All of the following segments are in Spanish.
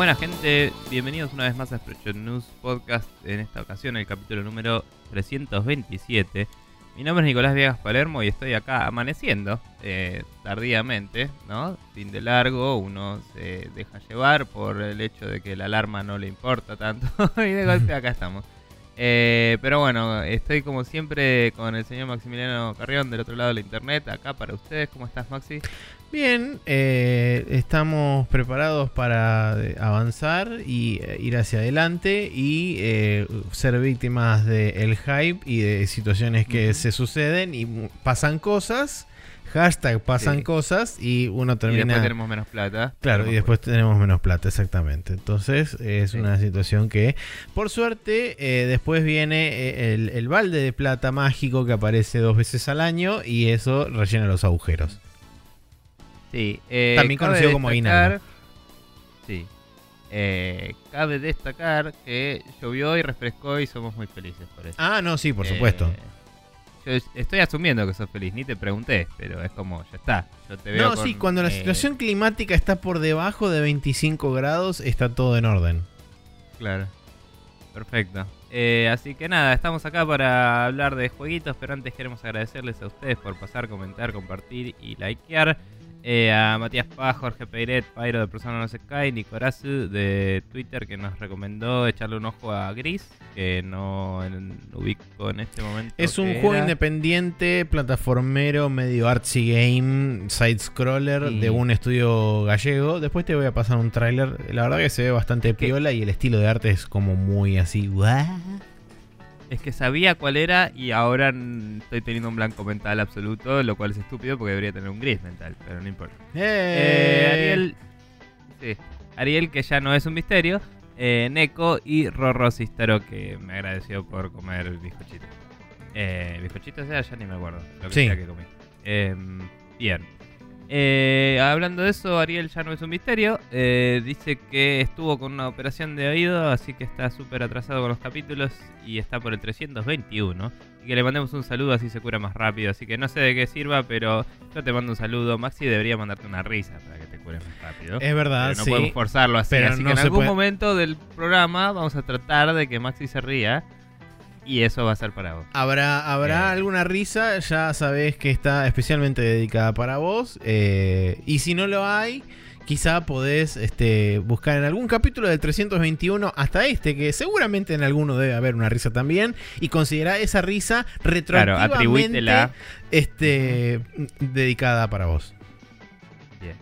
Buenas, gente, bienvenidos una vez más a Expression News Podcast, en esta ocasión el capítulo número 327. Mi nombre es Nicolás Viegas Palermo y estoy acá amaneciendo eh, tardíamente, ¿no? Fin de largo, uno se deja llevar por el hecho de que la alarma no le importa tanto y de golpe acá estamos. Eh, pero bueno, estoy como siempre con el señor Maximiliano Carrión del otro lado de la internet, acá para ustedes. ¿Cómo estás, Maxi? Bien, eh, estamos preparados para eh, avanzar y ir hacia adelante y ser víctimas del hype y de situaciones que se suceden y pasan cosas Hashtag pasan cosas y uno termina. Y después tenemos menos plata. Claro, y después tenemos menos plata, exactamente. Entonces es una situación que, por suerte, eh, después viene eh, el, balde de plata mágico que aparece dos veces al año y eso rellena los agujeros. Sí, eh, también conocido como aguinaldo. Sí. cabe destacar que llovió y refrescó y somos muy felices por eso. Ah, no, sí, por supuesto. Yo estoy asumiendo que sos feliz, ni te pregunté, pero es como, ya está. Yo te veo no, sí, cuando la eh, situación climática está por debajo de 25 grados, está todo en orden. Claro. Perfecto. Eh, así que nada, estamos acá para hablar de jueguitos, pero antes queremos agradecerles a ustedes por pasar, comentar, compartir y likear. Eh, a Matías Paz, Jorge Peiret, Pairo de Persona No Se Cae, Nicorazu de Twitter que nos recomendó echarle un ojo a Gris, que no ubico en este momento. Es un juego independiente, plataformero, medio artsy game, side-scroller de un estudio gallego. Después te voy a pasar un tráiler. La verdad que se ve bastante piola y el estilo de arte es como muy así. Es que sabía cuál era y ahora estoy teniendo un blanco mental absoluto, lo cual es estúpido porque debería tener un gris mental, pero no importa. ¡Eh! eh Ariel, sí, Ariel, que ya no es un misterio, eh, Neko y Rorro Sistero, que me agradeció por comer bizcochito. Eh, ¿Bizcochito sea? Ya ni me acuerdo lo que sea que comí. Em, bien. Eh, hablando de eso, Ariel ya no es un misterio. Eh, dice que estuvo con una operación de oído, así que está súper atrasado con los capítulos y está por el 321. Y que le mandemos un saludo así se cura más rápido. Así que no sé de qué sirva, pero yo te mando un saludo. Maxi debería mandarte una risa para que te cures más rápido. Es verdad, no podemos forzarlo así. así que en algún momento del programa vamos a tratar de que Maxi se ría y eso va a ser para vos. Habrá, habrá alguna risa, ya sabés que está especialmente dedicada para vos. Eh, y si no lo hay, quizá podés este, buscar en algún capítulo del 321 hasta este, que seguramente en alguno debe haber una risa también, y considerar esa risa retroactivamente este, dedicada para vos. Bien.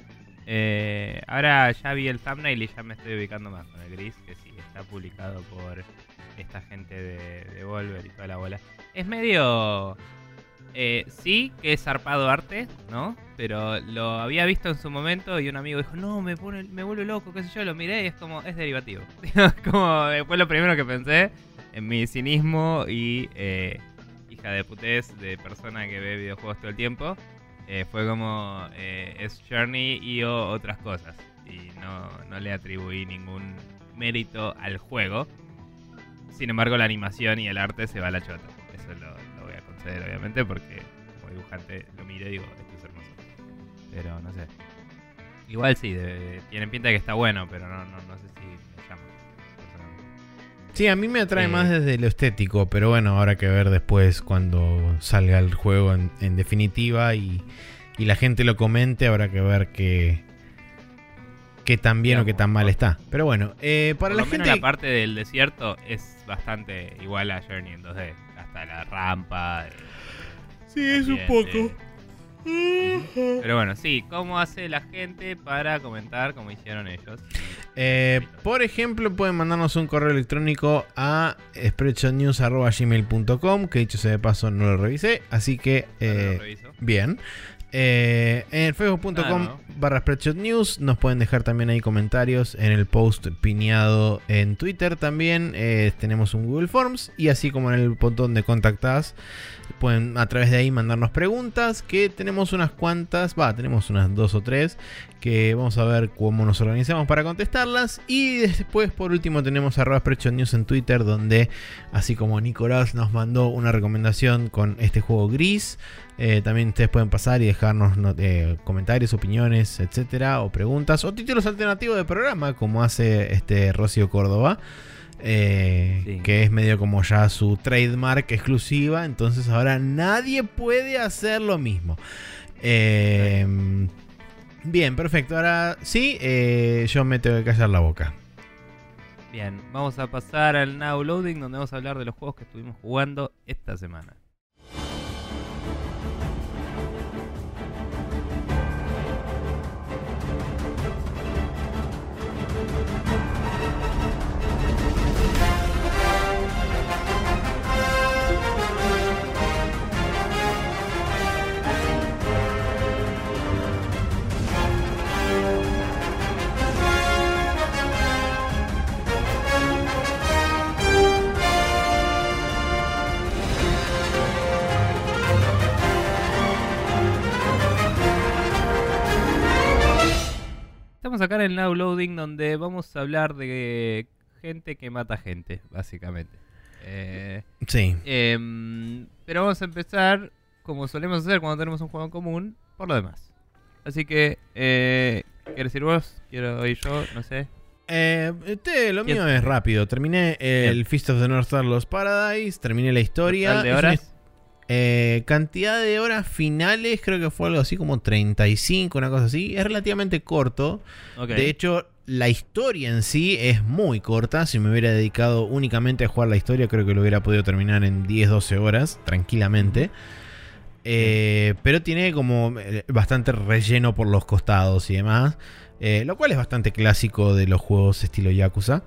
Eh, ahora ya vi el thumbnail y ya me estoy ubicando más con el gris, que sí, está publicado por esta gente de, de Volver y toda la bola. Es medio... Eh, sí, que es zarpado arte, ¿no? Pero lo había visto en su momento y un amigo dijo, no, me pone, me vuelve loco, qué sé yo, lo miré y es como, es derivativo. como fue lo primero que pensé en mi cinismo y eh, hija de putés de persona que ve videojuegos todo el tiempo. Eh, fue como, es Journey y otras cosas. Y no, no le atribuí ningún mérito al juego. Sin embargo, la animación y el arte se va a la chota. Eso lo, voy a conceder, obviamente, porque como dibujante lo mire y digo, esto es hermoso. Pero no sé. Igual sí, tienen pinta de que está bueno, pero no, no, sé si me llama. Sí, a mí me atrae más desde lo estético, pero bueno, habrá que ver después cuando salga el juego en, definitiva y, y, la gente lo comente, habrá que ver qué, qué tan bien o qué tan mal está. Pero bueno, eh, para la gente. la parte del desierto es bastante igual a Journey en 2D. Hasta la rampa. Eh, sí, es un poco. Pero bueno, sí, ¿cómo hace la gente para comentar como hicieron ellos? Eh, por ejemplo, pueden mandarnos un correo electrónico a spreadshotnews.gmail.com que dicho sea de paso no lo revisé, así que bien. Eh, en facebook.com ah, barra Spreadshot News. Nos pueden dejar también ahí comentarios en el post piñado en Twitter también. Eh, tenemos un Google Forms y así como en el botón de contactas pueden a través de ahí mandarnos preguntas que tenemos unas cuantas, va, tenemos unas dos o tres que vamos a ver cómo nos organizamos para contestarlas. Y después por último tenemos arroba News en Twitter donde así como Nicolás nos mandó una recomendación con este juego gris, eh, también ustedes pueden pasar y dejarnos comentarios, opiniones, etcétera, o preguntas, o títulos alternativos de programa, como hace este Rocío Córdoba. que es medio como ya su trademark exclusiva, entonces ahora nadie puede hacer lo mismo. Em, bien, perfecto. Ahora sí, eh, yo me tengo que callar la boca. Bien, vamos a pasar al Now Loading donde vamos a hablar de los juegos que estuvimos jugando esta semana. Estamos acá en el Now Loading donde vamos a hablar de gente que mata gente, básicamente. Eh, sí. Em, pero vamos a empezar, como solemos hacer cuando tenemos un juego en común, por lo demás. Así que, eh, ¿quieres ir vos? ¿Quiero ir yo? No sé. Eh, este, lo mío es rápido. Terminé el Feast of the North Star Los Paradise, terminé la historia. ¿De horas? Eh, cantidad de horas finales, creo que fue algo así como 35, una cosa así. Es relativamente corto. De hecho, la historia en sí es muy corta. Si me hubiera dedicado únicamente a jugar la historia, creo que lo hubiera podido terminar en 10-12 horas, tranquilamente. Eh, pero tiene como eh, bastante relleno por los costados y demás. lo cual es bastante clásico de los juegos estilo Yakuza.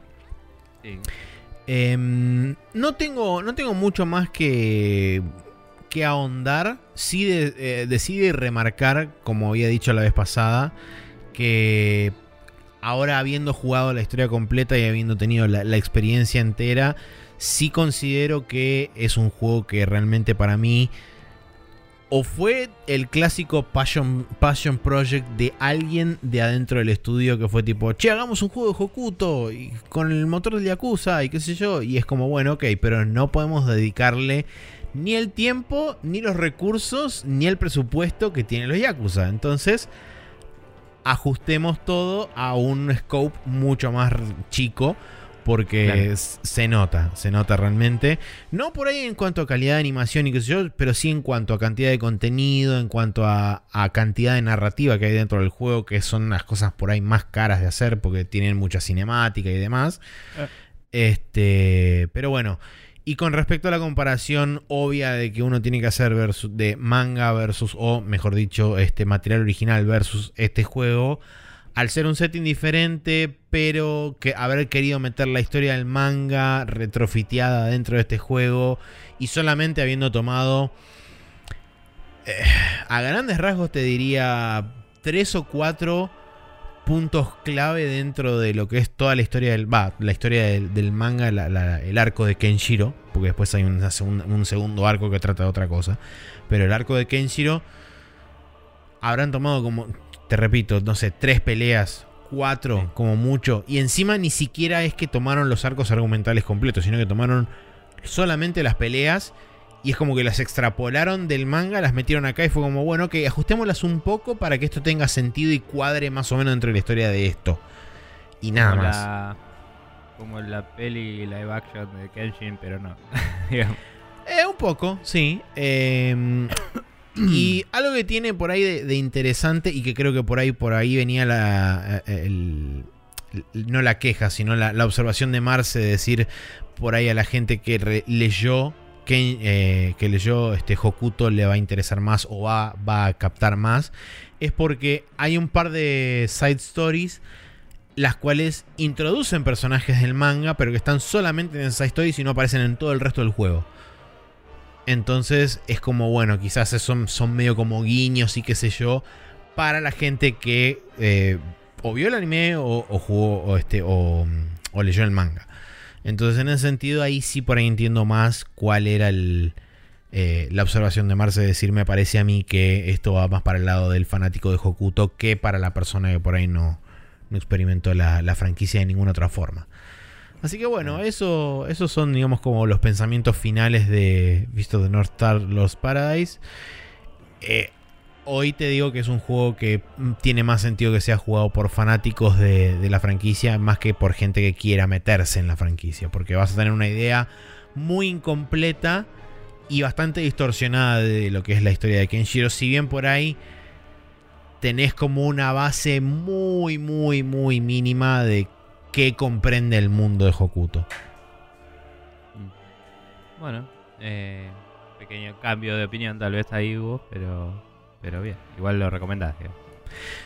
Em, no, tengo, no tengo mucho más que que ahondar, sí eh, decide remarcar, como había dicho la vez pasada, que ahora habiendo jugado la historia completa y habiendo tenido la, experiencia entera, sí considero que es un juego que realmente para mí o fue el clásico Passion, Passion Project de alguien de adentro del estudio que fue tipo, che, hagamos un juego de Hokuto y con el motor de Yakuza y qué sé yo. Y es como, bueno, ok, pero no podemos dedicarle ni el tiempo, ni los recursos, ni el presupuesto que tienen los Yakuza. Entonces, ajustemos todo a un scope mucho más chico. Porque se nota, se nota realmente. No por ahí en cuanto a calidad de animación y qué sé yo, pero sí en cuanto a cantidad de contenido, en cuanto a, cantidad de narrativa que hay dentro del juego, que son las cosas por ahí más caras de hacer porque tienen mucha cinemática y demás. Eh. Este, pero bueno, y con respecto a la comparación obvia de que uno tiene que hacer de manga versus, o mejor dicho, este material original versus este juego, al ser un setting diferente, pero que haber querido meter la historia del manga retrofiteada dentro de este juego y solamente habiendo tomado, eh, a grandes rasgos te diría, tres o cuatro puntos clave dentro de lo que es toda la historia del. Va, la historia del, manga, el arco de Kenshiro. Porque después hay un, un, segundo arco que trata de otra cosa. Pero el arco de Kenshiro. Habrán tomado como. Te repito, no sé, tres peleas. Cuatro, como mucho. Y encima ni siquiera es que tomaron los arcos argumentales completos. Sino que tomaron solamente las peleas y es como que las extrapolaron del manga, las metieron acá y fue como, bueno, que ajustémoslas un poco para que esto tenga sentido y cuadre más o menos dentro de la historia de esto. Y nada más. como la peli live action de Kenshin, pero no. eh, un poco, sí. Em, y algo que tiene por ahí de, interesante y que creo que por ahí, por ahí venía la. Eh, no la queja, sino la, la observación de Marce de decir por ahí a la gente que leyó que, eh, que leyó este Hokuto le va a interesar más o va, va a captar más, es porque hay un par de side stories las cuales introducen personajes del manga, pero que están solamente en esas stories y no aparecen en todo el resto del juego. Entonces es como, bueno, quizás son, son medio como guiños y qué sé yo, para la gente que eh, o vio el anime o, jugó o, este, o leyó el manga. Entonces, en ese sentido, ahí sí por ahí entiendo más cuál era el, eh, la observación de Marce. Decir, me parece a mí que esto va más para el lado del fanático de Hokuto que para la persona que por ahí no, no experimentó la, franquicia de ninguna otra forma. Así que bueno, eso, esos son, digamos, como los pensamientos finales de Visto de North Star Los Paradise. Eh, Hoy te digo que es un juego que mm, tiene más sentido que sea jugado por fanáticos de, la franquicia más que por gente que quiera meterse en la franquicia. Porque vas a tener una idea muy incompleta y bastante distorsionada de lo que es la historia de Kenshiro. Si bien por ahí tenés como una base muy, muy, muy mínima de qué comprende el mundo de Hokuto. Bueno, eh, pequeño cambio de opinión tal vez ahí hubo, pero, pero bien, igual lo recomendás.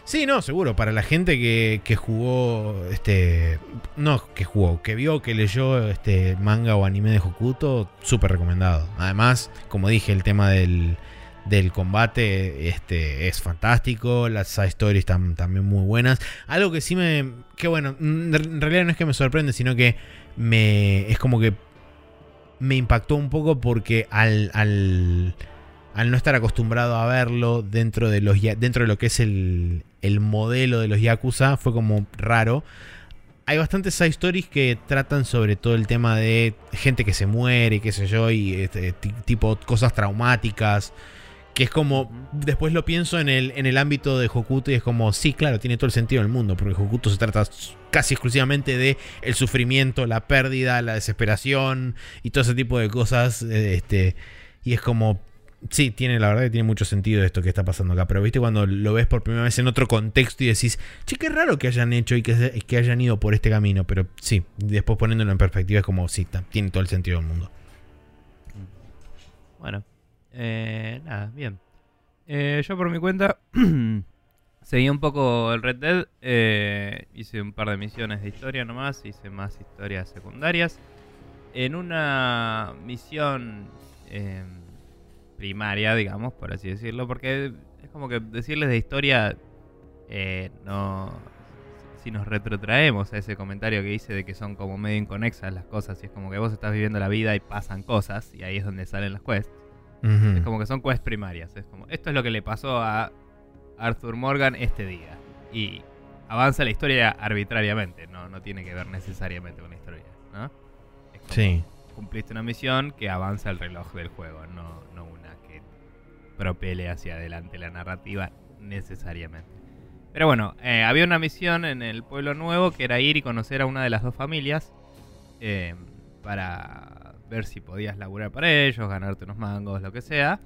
Sí, no, seguro. Para la gente que, que, jugó, este, no, que jugó, que vio, que leyó este manga o anime de Hokuto, súper recomendado. Además, como dije, el tema del, del combate este, es fantástico. Las side stories están también muy buenas. Algo que sí me, que bueno, en realidad no es que me sorprende, sino que me, es como que me impactó un poco porque al, al al no estar acostumbrado a verlo dentro de, los, dentro de lo que es el, el modelo de los Yakuza, fue como raro. Hay bastantes side stories que tratan sobre todo el tema de gente que se muere, qué sé yo, y este, tipo cosas traumáticas. Que es como, después lo pienso en el, en el ámbito de Hokuto y es como, sí, claro, tiene todo el sentido del mundo, porque Hokuto se trata casi exclusivamente de el sufrimiento, la pérdida, la desesperación y todo ese tipo de cosas. Este, y es como, sí, tiene, la verdad que tiene mucho sentido esto que está pasando acá. Pero viste cuando lo ves por primera vez en otro contexto y decís, che, qué raro que hayan hecho y que, hayan ido por este camino. Pero sí, después poniéndolo en perspectiva es como, sí, tiene todo el sentido del mundo. Bueno, eh, nada, bien. Eh, yo por mi cuenta seguí un poco el Red Dead. Eh, hice un par de misiones de historia nomás, hice más historias secundarias. En una misión primaria, digamos, por así decirlo, porque es como que decirles de historia, eh, no... Si nos retrotraemos a ese comentario que hice de que son como medio inconexas las cosas, y es como que vos estás viviendo la vida y pasan cosas, y ahí es donde salen las quests. Es como que son quests primarias. Es como, esto es lo que le pasó a Arthur Morgan este día. Y avanza la historia arbitrariamente, no, no tiene que ver necesariamente con la historia, ¿no? sí. Cumpliste una misión que avanza el reloj del juego, no, propele hacia adelante la narrativa necesariamente. Pero bueno, eh, había una misión en el pueblo nuevo que era ir y conocer a una de las dos familias eh, para ver si podías laburar para ellos, ganarte unos mangos, lo que sea.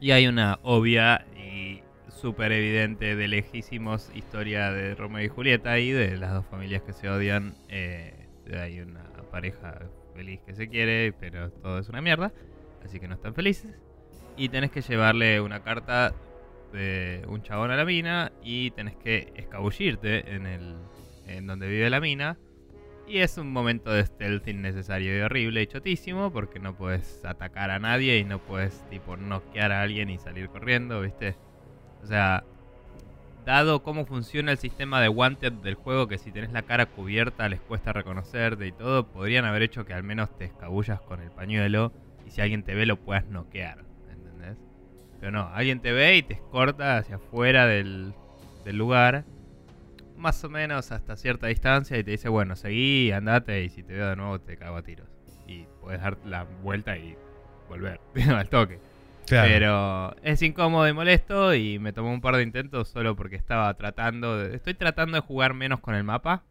Y hay una obvia y súper evidente de lejísimos historia de Romeo y Julieta ahí, de las dos familias que se odian. Eh, hay una pareja feliz que se quiere, pero todo es una mierda, así que no están felices y tenés que llevarle una carta de un chabón a la mina y tenés que escabullirte en el en donde vive la mina. Y es un momento de stealth innecesario y horrible y chotísimo porque no puedes atacar a nadie y no puedes tipo noquear a alguien y salir corriendo, ¿viste? O sea, dado cómo funciona el sistema de wanted del juego, que si tenés la cara cubierta les cuesta reconocerte y todo, podrían haber hecho que al menos te escabullas con el pañuelo y si alguien te ve lo puedas noquear. Pero no, alguien te ve y te escorta hacia afuera del, lugar, más o menos hasta cierta distancia, y te dice, bueno, seguí, andate, y si te veo de nuevo te cago a tiros. Y puedes dar la vuelta y volver al toque. Pero es incómodo y molesto y me tomó un par de intentos solo porque estaba tratando de... Estoy tratando de jugar menos con el mapa,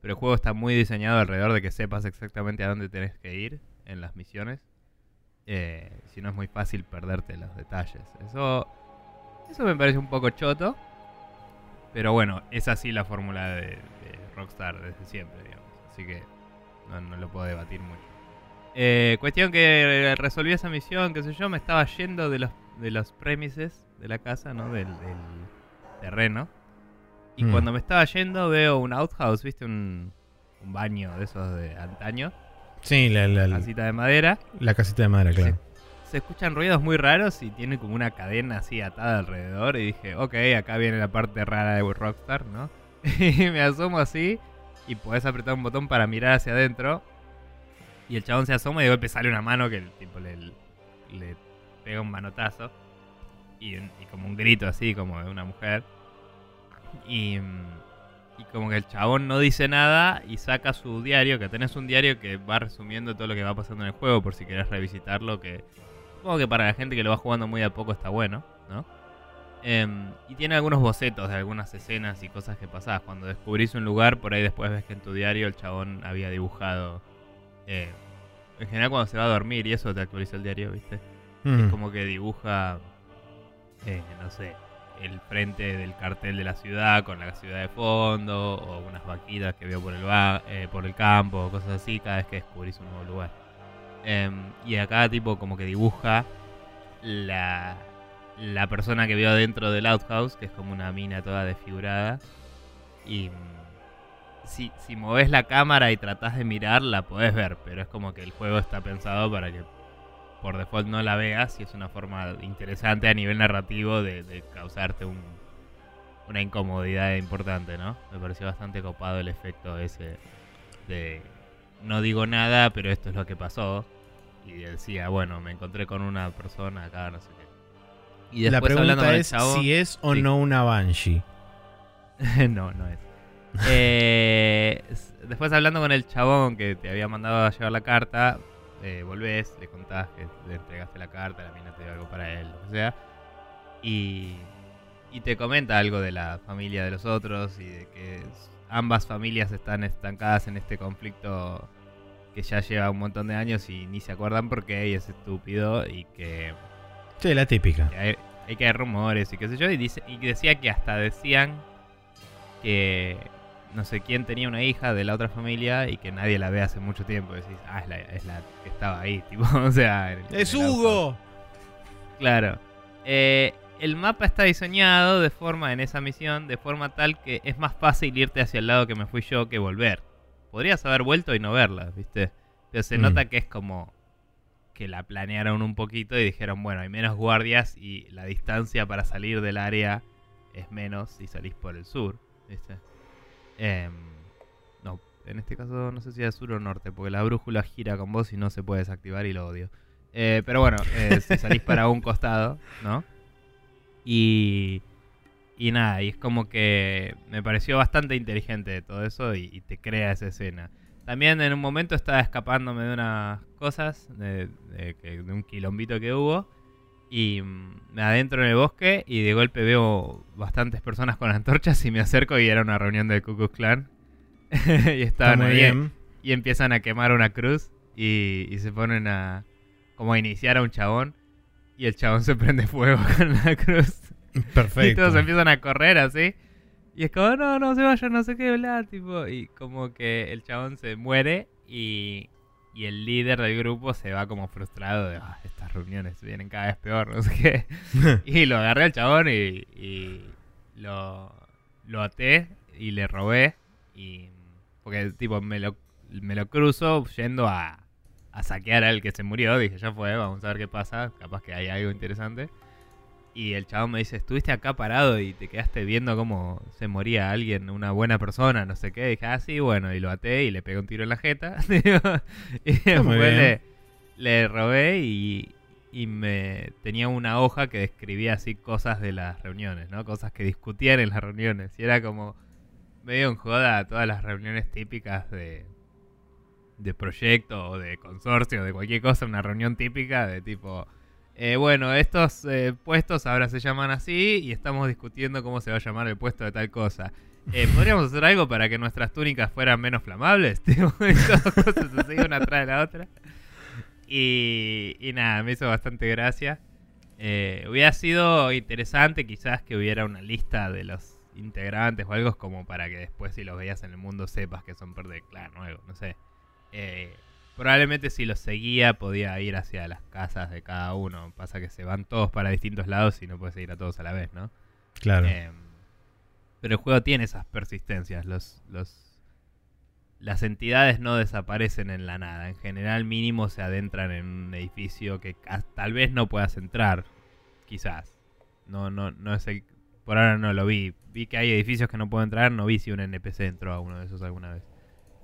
pero el juego está muy diseñado alrededor de que sepas exactamente a dónde tenés que ir en las misiones. Eh, si no es muy fácil perderte los detalles. Eso, eso me parece un poco choto. Pero bueno, es así la fórmula de, Rockstar desde siempre, digamos. Así que no, lo puedo debatir mucho. Eh, cuestión que resolví esa misión, qué sé yo, me estaba yendo de los, de los premises de la casa, ¿no? Del, terreno. Y mm. cuando me estaba yendo veo un outhouse, ¿viste? Un, un baño de esos de antaño. Sí, la, casita de madera. La casita de madera, claro. Se, escuchan ruidos muy raros y tiene como una cadena así atada alrededor. Y dije, ok, acá viene la parte rara de Rockstar, ¿no? y me asomo así y podés apretar un botón para mirar hacia adentro. Y el chabón se asoma y de golpe sale una mano que el tipo le, le pega un manotazo. Y, y, como un grito así, como de una mujer. Y mm, y como que el chabón no dice nada y saca su diario, que tenés un diario que va resumiendo todo lo que va pasando en el juego por si querés revisitarlo, que supongo que para la gente que lo va jugando muy a poco está bueno, ¿no? Em, y tiene algunos bocetos de algunas escenas y cosas que pasás. Cuando descubrís un lugar, por ahí después ves que en tu diario el chabón había dibujado. Eh, en general, cuando se va a dormir y eso te actualiza el diario, ¿viste? Es mm. como que dibuja, eh, no sé, el frente del cartel de la ciudad con la ciudad de fondo, o unas vaquitas que veo por el, eh, por el campo, cosas así, cada vez que descubrís un nuevo lugar. Em, y acá, tipo, como que dibuja la, la persona que veo dentro del outhouse, que es como una mina toda desfigurada. Y mm, si, si moves la cámara y tratás de mirar, la podés ver, pero es como que el juego está pensado para que por default no la veas y es una forma interesante a nivel narrativo de, causarte un, una incomodidad importante, ¿no? Me pareció bastante copado el efecto ese de no digo nada, pero esto es lo que pasó. Y decía, bueno, me encontré con una persona acá, no sé qué. Y después, la pregunta es si es o no una Banshee. no, no es. Eh, después hablando con el chabón que te había mandado a llevar la carta, eh, volvés, le contás que le entregaste la carta, la mina te dio algo para él, o sea. Y, y te comenta algo de la familia de los otros y de que ambas familias están estancadas en este conflicto que ya lleva un montón de años y ni se acuerdan porque ella es estúpido y que... Sí, la típica. hay, que hay rumores y qué sé yo. Y, dice, y decía que hasta decían que no sé quién tenía una hija de la otra familia y que nadie la ve hace mucho tiempo. decís, ah, es la, es la que estaba ahí, tipo, o sea... ¡Es Hugo! Claro. Eh, el mapa está diseñado de forma, en esa misión, de forma tal que es más fácil irte hacia el lado que me fui yo que volver. Podrías haber vuelto y no verla, ¿viste? Pero se mm. nota que es como que la planearon un poquito y dijeron, bueno, hay menos guardias y la distancia para salir del área es menos si salís por el sur, ¿viste? Em, no, en este caso no sé si es sur o norte, porque la brújula gira con vos y no se puede desactivar y lo odio. Eh, pero bueno, eh, si salís para un costado, ¿no? Y, y nada, y es como que me pareció bastante inteligente todo eso y, te crea esa escena. También en un momento estaba escapándome de unas cosas, de, de un quilombito que hubo. Y me adentro en el bosque y de golpe veo bastantes personas con antorchas y me acerco y era una reunión del Ku Klux Klan. y estaban ahí y empiezan a quemar una cruz y, se ponen a como a iniciar a un chabón y el chabón se prende fuego con la cruz. Perfecto. Y todos empiezan a correr así. Y es como, no, no se vayan, no sé qué, bla, tipo. Y como que el chabón se muere y y el líder del grupo se va como frustrado de ah, estas reuniones vienen cada vez peor, no sé qué. y lo agarré al chabón y, lo, lo até y le robé. Y, porque tipo me lo, me lo cruzo yendo a, a saquear al que se murió. Dije, ya fue, vamos a ver qué pasa. Capaz que hay algo interesante. Y el chabón me dice, estuviste acá parado y te quedaste viendo cómo se moría alguien, una buena persona, no sé qué. dije, ah, sí, bueno, y lo até y le pegué un tiro en la jeta. y después le, robé y, y, me tenía una hoja que describía así cosas de las reuniones, ¿no? Cosas que discutían en las reuniones. Y era como medio en joda todas las reuniones típicas de, de proyecto o de consorcio, de cualquier cosa, una reunión típica de tipo eh, bueno, estos eh, puestos ahora se llaman así y estamos discutiendo cómo se va a llamar el puesto de tal cosa. Eh, ¿Podríamos hacer algo para que nuestras túnicas fueran menos flamables? Todas cosas así, una atrás de la otra. Y, y nada, me hizo bastante gracia. hubiera sido interesante quizás que hubiera una lista de los integrantes o algo como para que después si los veías en el mundo sepas que son parte del clan nuevo, no sé. Eh, Probablemente si los seguía podía ir hacia las casas de cada uno. Pasa que se van todos para distintos lados y no puedes ir a todos a la vez, ¿no? Claro. Em, pero el juego tiene esas persistencias. Los, los, las entidades no desaparecen en la nada. En general mínimo se adentran en un edificio que tal vez no puedas entrar. Quizás. No, no, no es el... Por ahora no lo vi. Vi que hay edificios que no puedo entrar. No vi si un NPC entró a uno de esos alguna vez.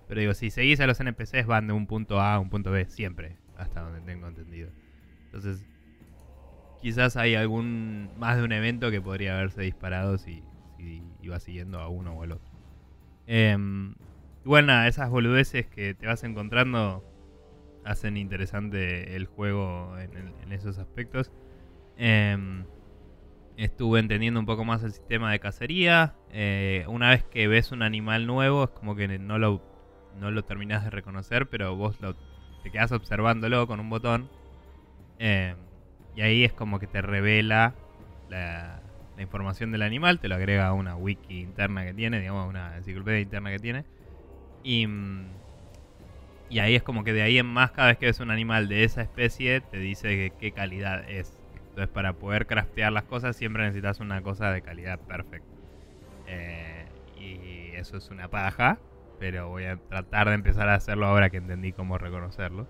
Pero digo, si seguís a los NPCs van de un punto A a un punto B, siempre, hasta donde tengo entendido. Entonces, quizás hay algún más de un evento que podría haberse disparado si, iba siguiendo a uno o al otro. Eh, igual nada, esas boludeces que te vas encontrando hacen interesante el juego en, esos aspectos. Em, estuve entendiendo un poco más el sistema de cacería. Eh, una vez que ves un animal nuevo, es como que no lo, no lo terminás de reconocer, pero vos lo, te quedas observándolo con un botón. Eh, y ahí es como que te revela la, información del animal, te lo agrega a una wiki interna que tiene, digamos, una enciclopedia interna que tiene. Y, y ahí es como que de ahí en más, cada vez que ves un animal de esa especie, te dice qué calidad es. Entonces, para poder craftear las cosas, siempre necesitas una cosa de calidad perfecta. Eh, y eso es una paja, pero voy a tratar de empezar a hacerlo ahora que entendí cómo reconocerlo.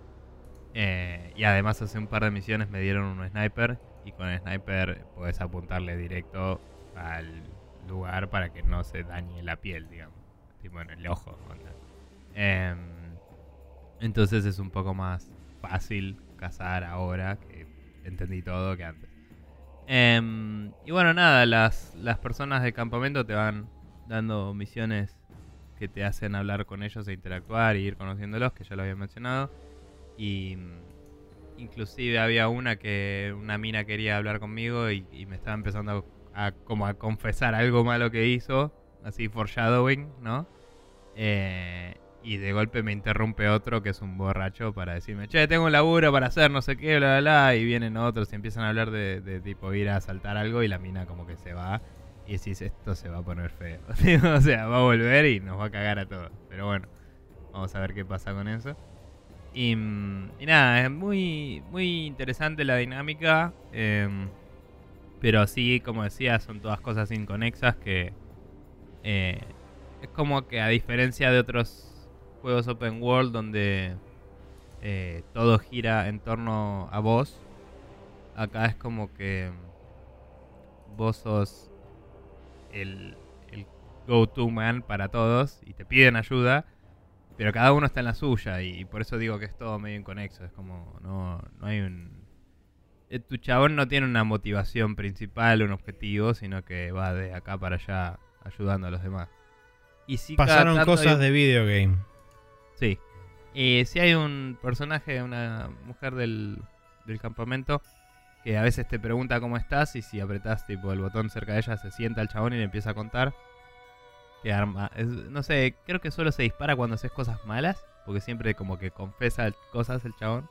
Eh, y además, hace un par de misiones me dieron un sniper. Y con el sniper puedes apuntarle directo al lugar para que no se dañe la piel, digamos. Tipo en el ojo. Em, entonces es un poco más fácil cazar ahora que entendí todo que antes. Em, y bueno, nada, las, las personas del campamento te van dando misiones que te hacen hablar con ellos e interactuar y ir conociéndolos, que ya lo había mencionado. Y mm, inclusive había una que una mina quería hablar conmigo y, me estaba empezando a, como a confesar algo malo que hizo, así foreshadowing, ¿no? Eh, y de golpe me interrumpe otro que es un borracho para decirme, che, tengo un laburo para hacer no sé qué, bla, bla, bla. Y vienen otros y empiezan a hablar de, tipo ir a saltar algo y la mina como que se va. Y decís, esto se va a poner feo. o sea, va a volver y nos va a cagar a todos. Pero bueno, vamos a ver qué pasa con eso. Y, nada, es muy, muy interesante la dinámica. Em, pero sí, como decía, son todas cosas inconexas que... Eh, es como que a diferencia de otros juegos open world donde eh, todo gira en torno a vos. Acá es como que vos sos el, el go-to man para todos y te piden ayuda, pero cada uno está en la suya y, por eso digo que es todo medio inconexo. Es como, no, no hay un... Eh, tu chabón no tiene una motivación principal, un objetivo, sino que va de acá para allá ayudando a los demás. Y si Pasaron cosas de videogame. Sí. Y si hay un personaje, una mujer del, campamento, que a veces te pregunta cómo estás y si apretás tipo el botón cerca de ella se sienta el chabón y le empieza a contar. Que arma, no sé, creo que solo se dispara cuando haces cosas malas, porque siempre como que confesa cosas el chabón.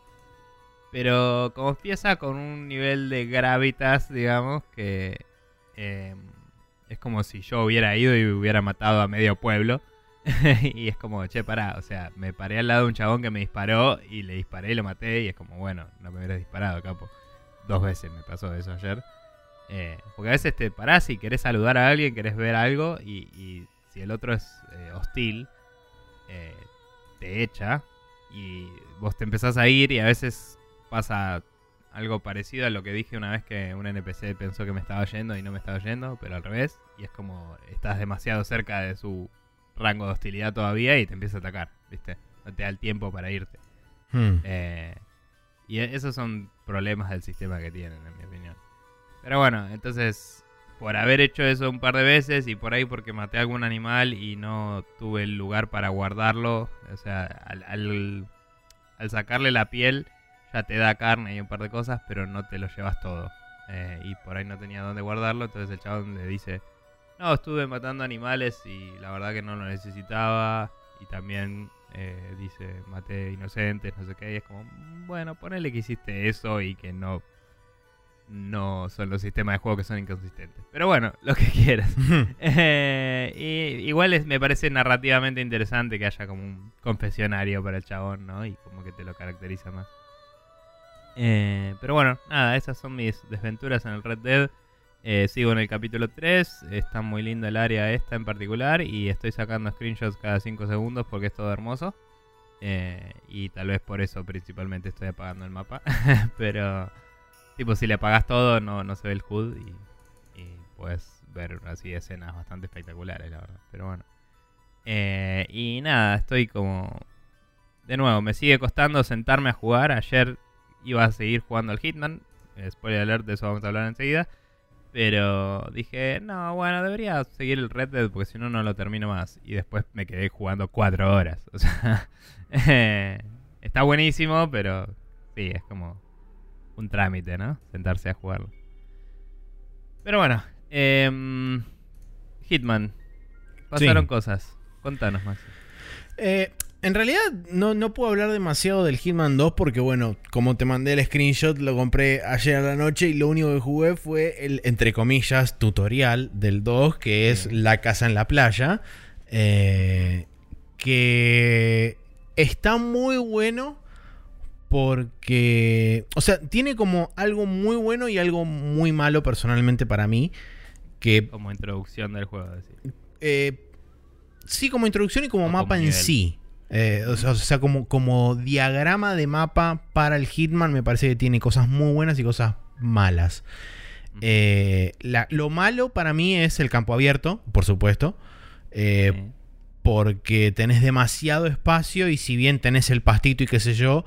Pero empieza con un nivel de gravitas, digamos, que em, es como si yo hubiera ido y hubiera matado a medio pueblo. y es como, che, pará, o sea, me paré al lado de un chabón que me disparó y le disparé y lo maté y es como, bueno, no me hubieras disparado, capo. Dos veces me pasó eso ayer. Eh, porque a veces te parás y querés saludar a alguien, querés ver algo y, si el otro es eh, hostil, eh, te echa y vos te empezás a ir y a veces pasa algo parecido a lo que dije una vez que un NPC pensó que me estaba yendo y no me estaba yendo, pero al revés. Y es como estás demasiado cerca de su rango de hostilidad todavía y te empieza a atacar, ¿viste? No te da el tiempo para irte. Hmm. Eh, y e, esos son problemas del sistema que tienen, en mi opinión. Pero bueno, entonces, por haber hecho eso un par de veces y por ahí porque maté a algún animal y no tuve el lugar para guardarlo, o sea, al, al, sacarle la piel ya te da carne y un par de cosas, pero no te lo llevas todo. Eh, y por ahí no tenía dónde guardarlo, entonces el chabón le dice, no, estuve matando animales y la verdad que no lo necesitaba. Y también eh, dice, maté inocentes, no sé qué. Y es como, bueno, ponele que hiciste eso y que no, no son los sistemas de juego que son inconsistentes. Pero bueno, lo que quieras. Eh, y igual me parece narrativamente interesante que haya como un confesionario para el chabón, ¿no? Y como que te lo caracteriza más. Eh, pero bueno, nada, esas son mis desventuras en el Red Dead. Eh, sigo en el capítulo 3, está muy linda el área esta en particular y estoy sacando screenshots cada 5 segundos porque es todo hermoso. Eh, y tal vez por eso principalmente estoy apagando el mapa. Pero, tipo, si le apagas todo no, no se ve el HUD y, y puedes ver así escenas bastante espectaculares, la verdad. Pero bueno. Eh, y nada, estoy como... De nuevo, me sigue costando sentarme a jugar. Ayer iba a seguir jugando al Hitman. Spoiler alert, de eso vamos a hablar enseguida. Pero dije, no, bueno, debería seguir el Red Dead porque si no, no lo termino más. Y después me quedé jugando cuatro horas. O sea, está buenísimo, pero sí, es como un trámite, ¿no? Sentarse a jugarlo. Pero bueno, em, Hitman. Pasaron cosas. Contanos, más. Eh, en realidad no, no puedo hablar demasiado del Hitman 2 porque bueno, como te mandé el screenshot, lo compré ayer a la noche y lo único que jugué fue el, entre comillas, tutorial del 2, que es la casa en la playa. Eh, que está muy bueno porque, o sea, tiene como algo muy bueno y algo muy malo personalmente para mí. Que, como introducción del juego, eh, sí, como introducción y como mapa en sí. Eh, o sea, como, como diagrama de mapa para el Hitman me parece que tiene cosas muy buenas y cosas malas. Eh, lo malo para mí es el campo abierto, por supuesto. Porque tenés demasiado espacio y si bien tenés el pastito y qué sé yo,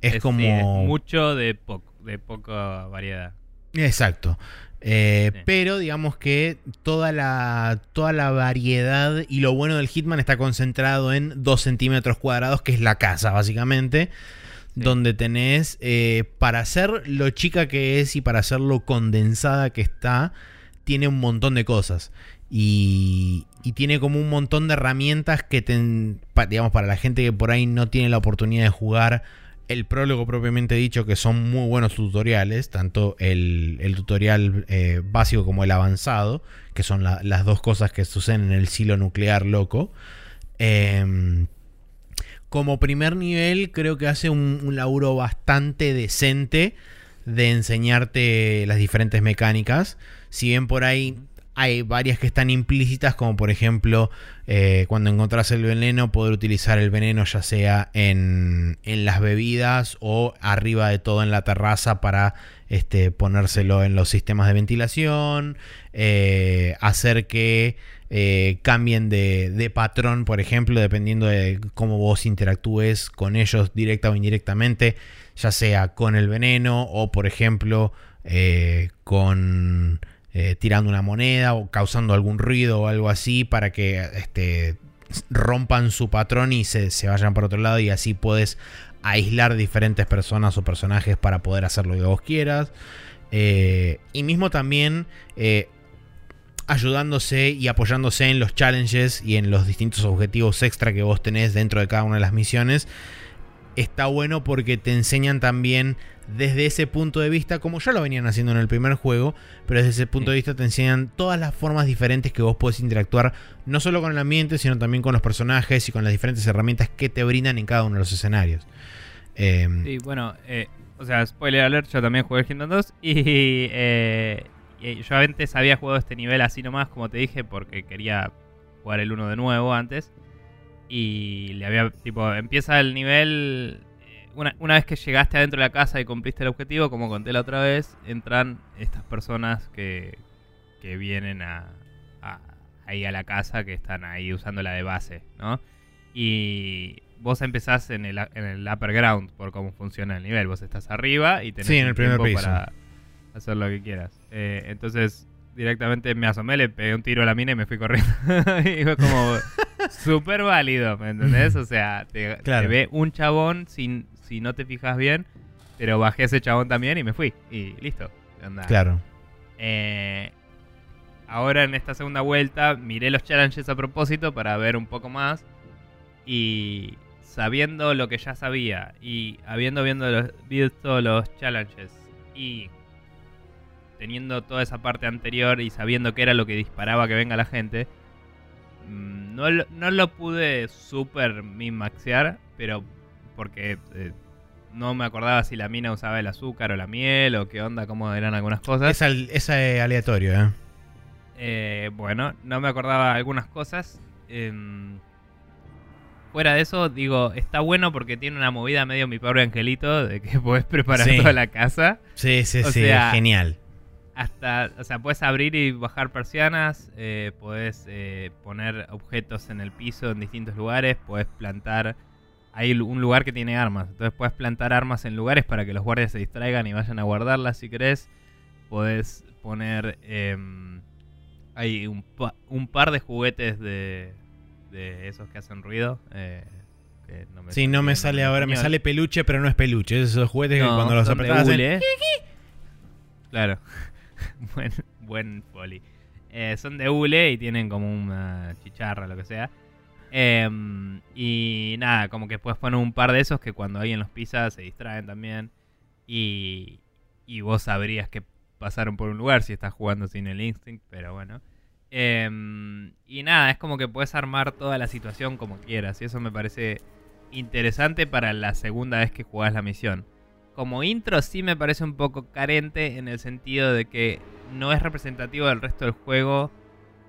es, como... mucho de, de poca variedad. Exacto. Eh, pero digamos que toda la, toda la variedad y lo bueno del Hitman está concentrado en 2 centímetros cuadrados, que es la casa, básicamente. Donde tenés, eh, para hacer lo chica que es y para hacer lo condensada que está, tiene un montón de cosas. Y, y tiene como un montón de herramientas que, digamos, para la gente que por ahí no tiene la oportunidad de jugar el prólogo propiamente dicho, que son muy buenos tutoriales, tanto el, tutorial eh, básico como el avanzado, que son las dos cosas que suceden en el silo nuclear loco. Em, como primer nivel, creo que hace un, un, laburo bastante decente de enseñarte las diferentes mecánicas. Si bien por ahí hay varias que están implícitas, como por ejemplo eh, cuando encontrás el veneno, poder utilizar el veneno ya sea en, las bebidas o arriba de todo en la terraza para este, ponérselo en los sistemas de ventilación, eh, hacer que eh, cambien de, de, patrón, por ejemplo, dependiendo de cómo vos interactúes con ellos directa o indirectamente, ya sea con el veneno o por ejemplo con eh, tirando una moneda o causando algún ruido o algo así para que este, rompan su patrón y se, vayan por otro lado y así puedes aislar diferentes personas o personajes para poder hacer lo que vos quieras. Eh, y mismo también eh, ayudándose y apoyándose en los challenges y en los distintos objetivos extra que vos tenés dentro de cada una de las misiones. Está bueno porque te enseñan también desde ese punto de vista, como ya lo venían haciendo en el primer juego, pero desde ese punto de vista te enseñan todas las formas diferentes que vos podés interactuar, no solo con el ambiente, sino también con los personajes y con las diferentes herramientas que te brindan en cada uno de los escenarios. Em, sí, bueno, eh, o sea, spoiler alert, yo también jugué Kingdom 2 eh, y yo antes había jugado este nivel así nomás, como te dije, porque quería jugar el 1 de nuevo antes. Y le había, tipo, empieza el nivel una, vez que llegaste adentro de la casa y cumpliste el objetivo, como conté la otra vez, entran estas personas que, que vienen a, ahí a la casa, que están ahí usándola de base, ¿no? Y vos empezás en el, en el upper ground por cómo funciona el nivel. Vos estás arriba y tenés en el primer tiempo para hacer lo que quieras. Eh, entonces, directamente me asomé, le pegué un tiro a la mina y me fui corriendo. y fue como súper válido, ¿me entendés? O sea, te, te, ve un chabón sin, si no te fijas bien. Pero bajé ese chabón también y me fui. Y listo. Claro. Eh, ahora en esta segunda vuelta miré los challenges a propósito para ver un poco más. Y sabiendo lo que ya sabía y habiendo viendo visto los challenges y teniendo toda esa parte anterior y sabiendo que era lo que disparaba que venga la gente, mm, no, no lo pude super min-maxear, pero porque eh, no me acordaba si la mina usaba el azúcar o la miel o qué onda, cómo eran algunas cosas. Es, aleatorio, ¿eh? ¿eh? Bueno, no me acordaba algunas cosas. Em, fuera de eso, digo, está bueno porque tiene una movida medio mi pobre angelito de que puedes preparar toda la casa. Sí, sí, sí, genial. Hasta, o sea, puedes abrir y bajar persianas, eh, puedes eh, poner objetos en el piso en distintos lugares, puedes plantar hay un lugar que tiene armas. Entonces puedes plantar armas en lugares para que los guardias se distraigan y vayan a guardarlas si querés. Puedes poner... Em, hay un, un, par de juguetes de, de esos que hacen ruido. Eh, no sí, no me sale ahora, me sale peluche, pero no es peluche. Esos juguetes que cuando los apretás. Claro. buen foley. Eh, son de hule y tienen como una chicharra, lo que sea. Em, y nada, como que puedes poner un par de esos que cuando alguien los pisa se distraen también. Y, y vos sabrías que pasaron por un lugar si estás jugando sin el instinct, pero bueno. Em, y nada, es como que puedes armar toda la situación como quieras. Y eso me parece interesante para la segunda vez que jugás la misión. Como intro sí me parece un poco carente en el sentido de que no es representativo del resto del juego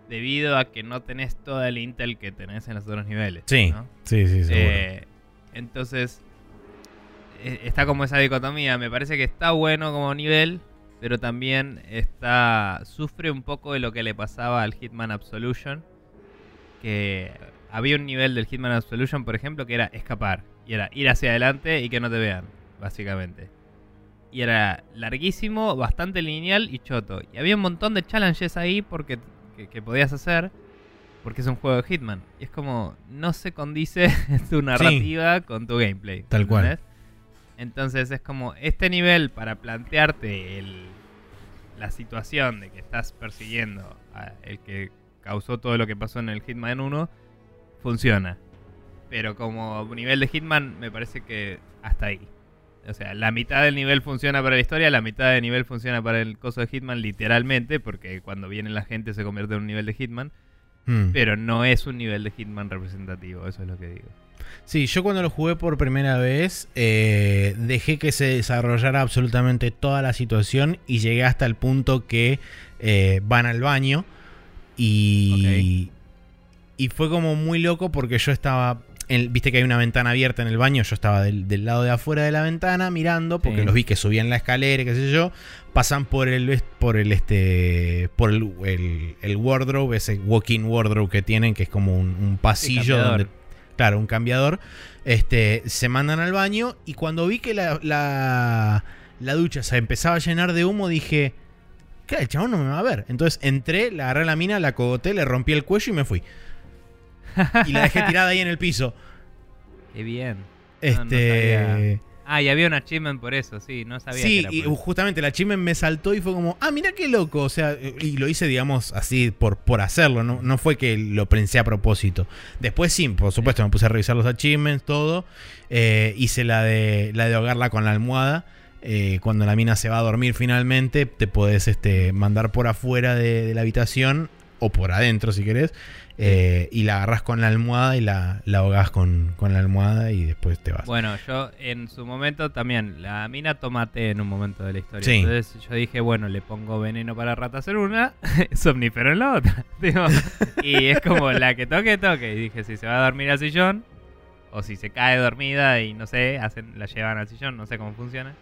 debido a que no tenés todo el intel que tenés en los otros niveles. Sí, sí, sí, eh, entonces, e, está como esa dicotomía. Me parece que está bueno como nivel, pero también está sufre un poco de lo que le pasaba al Hitman Absolution, que había un nivel del Hitman Absolution, por ejemplo, que era escapar, y era ir hacia adelante y que no te vean, básicamente. Y era larguísimo, bastante lineal y choto. Y había un montón de challenges ahí porque que, podías hacer, porque es un juego de Hitman. Y es como, no se condice tu narrativa con tu gameplay. Tal cual. Entonces es como este nivel para plantearte el, la situación de que estás persiguiendo a el que causó todo lo que pasó en el Hitman 1, funciona. Pero como nivel de Hitman me parece que hasta ahí. O sea, la mitad del nivel funciona para la historia, la mitad del nivel funciona para el coso de Hitman literalmente, porque cuando viene la gente se convierte en un nivel de Hitman. Hmm. Pero no es un nivel de Hitman representativo, eso es lo que digo. Sí, yo cuando lo jugué por primera vez eh, dejé que se desarrollara absolutamente toda la situación y llegué hasta el punto que eh, van al baño y, y fue como muy loco porque yo estaba viste que hay una ventana abierta en el baño, yo estaba del, lado de afuera de la ventana mirando, porque los vi que subían la escalera, qué sé yo, pasan por el por el este por el, el, wardrobe, ese walking wardrobe que tienen, que es como un, pasillo donde claro, un cambiador, este, se mandan al baño y cuando vi que la, la, la ducha se empezaba a llenar de humo, dije, ¿qué? El chabón no me va a ver. Entonces entré, le agarré la mina, la cogoté, le rompí el cuello y me fui. Y la dejé tirada ahí en el piso. Qué bien. Este. ah, y había un achievement por eso, sí, no sabía. Sí, y justamente el achievement me saltó y fue como, ah, mira qué loco. O sea, y lo hice, digamos, así por, por hacerlo, no, no fue que lo pensé a propósito. Después sí, por supuesto, me puse a revisar los achievements, todo. Eh, hice la de, la de ahogarla con la almohada. Eh, cuando la mina se va a dormir finalmente, te podés este, mandar por afuera de, de la habitación o por adentro si querés eh, y la agarras con la almohada y la, la ahogás con, la almohada y después te vas. Bueno, yo en su momento también, la mina tomate en un momento de la historia. Entonces yo dije, bueno, le pongo veneno para ratas en una, somnífero en la otra. y es como la que toque, toque. Y dije, si se va a dormir al sillón, o si se cae dormida y no sé, hacen, la llevan al sillón, no sé cómo funciona.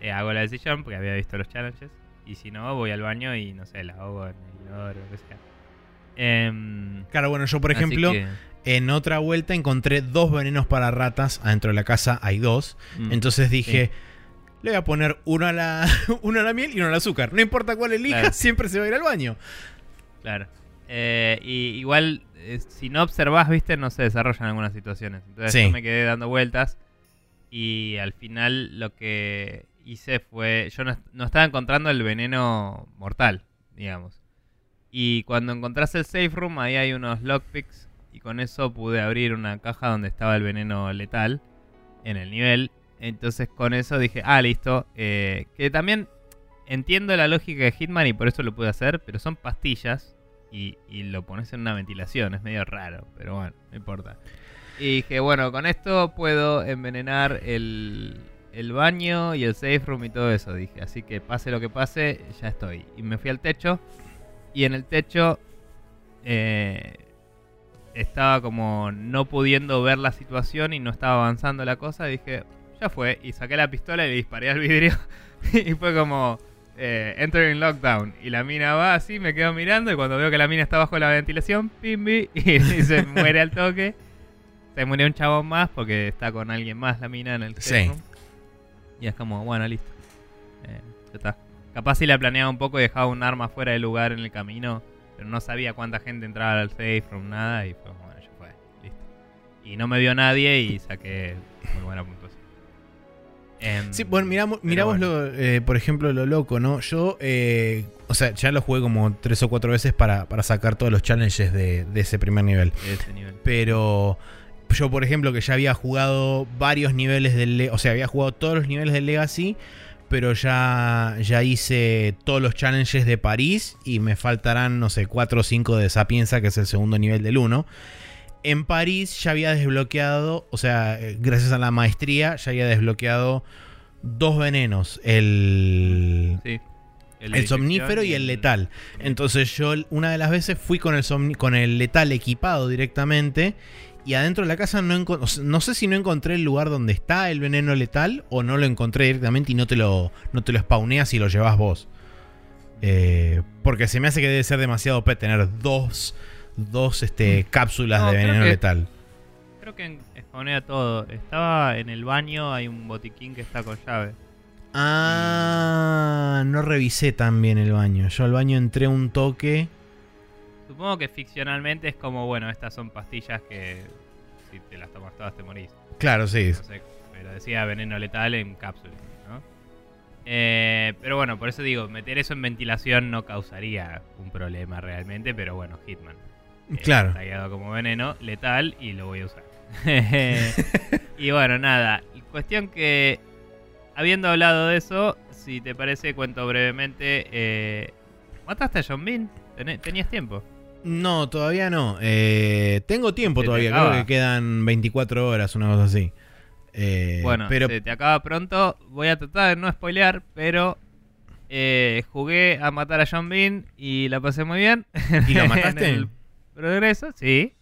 Eh, hago la del sillón porque había visto los challenges. Y si no, voy al baño y no sé, la ahogo en el inodoro o lo que sea. Em, claro, bueno, yo por ejemplo, en otra vuelta encontré dos venenos para ratas. Adentro de la casa hay dos. Mm, entonces dije, le voy a poner uno a, la, uno a la miel y uno al azúcar. No importa cuál elija, siempre se va a ir al baño. Claro. Eh, y igual, eh, si no observas, viste, no se desarrollan algunas situaciones. Entonces yo me quedé dando vueltas. Y al final lo que hice fue. Yo no estaba encontrando el veneno mortal, digamos. Y cuando encontrás el safe room, ahí hay unos lockpicks. Y con eso pude abrir una caja donde estaba el veneno letal en el nivel. Entonces con eso dije, ah, listo. Eh, que también entiendo la lógica de Hitman y por eso lo pude hacer. Pero son pastillas y, lo pones en una ventilación. Es medio raro, pero bueno, no importa. Y dije, bueno, con esto puedo envenenar el, el baño y el safe room y todo eso. Dije, así que pase lo que pase, ya estoy. Y me fui al techo y en el techo eh, estaba como no pudiendo ver la situación y no estaba avanzando la cosa. Y dije, ya fue. Y saqué la pistola y le disparé al vidrio. y fue como, eh, entering lockdown. Y la mina va así, me quedo mirando. Y cuando veo que la mina está bajo la ventilación, pimbi, y, se muere al toque. Se murió un chabón más porque está con alguien más la mina en el sí. Y es como, bueno, listo. Eh, ya está. Capaz si la planeaba un poco y dejaba un arma fuera de lugar en el camino, pero no sabía cuánta gente entraba al safe room, nada, y fue, bueno, ya fue, listo. Y no me vio nadie y saqué muy buena puntuación. Em, sí, bueno, miramos, eh, por ejemplo, lo loco, ¿no? Yo, eh, o sea, ya lo jugué como tres o cuatro veces para, sacar todos los challenges de, ese primer nivel. Pero yo, por ejemplo, que ya había jugado varios niveles del... O sea, había jugado todos los niveles del Legacy, pero ya, ya hice todos los challenges de París y me faltarán, no sé, cuatro o cinco de Sapienza, que es el segundo nivel del 1 en París ya había desbloqueado, o sea, gracias a la maestría, ya había desbloqueado dos venenos. El, el, somnífero y el letal. Entonces yo una de las veces fui con el, con el letal equipado directamente. Y adentro de la casa no no sé si no encontré el lugar donde está el veneno letal o no lo encontré directamente y no te lo, no te lo spawneas y lo llevas vos. Eh, porque se me hace que debe ser demasiado pet tener dos dos este, mm. cápsulas de veneno letal. Creo que exponía todo. Estaba en el baño, hay un botiquín que está con llave. Ah, no revisé tan bien el baño. Yo al baño entré un toque. Supongo que ficcionalmente es como, bueno, estas son pastillas que si te las tomas todas te morís. Claro, sí. pero decía veneno letal en cápsulas, ¿no? Eh, pero bueno, por eso digo, meter eso en ventilación no causaría un problema realmente, pero bueno, Hitman. Claro. Tallado como veneno, letal, y lo voy a usar. y bueno, nada. Cuestión que, habiendo hablado de eso, si te parece, cuento brevemente. Eh, ¿Mataste a John Bean? ¿Tenías tiempo? No, todavía no. Eh, tengo tiempo todavía, creo que quedan 24 horas, una cosa así. Eh, bueno, pero... se te acaba pronto. Voy a tratar de no spoilear, pero jugué a matar a John Bean y la pasé muy bien. ¿Y lo mataste? progreso, sí.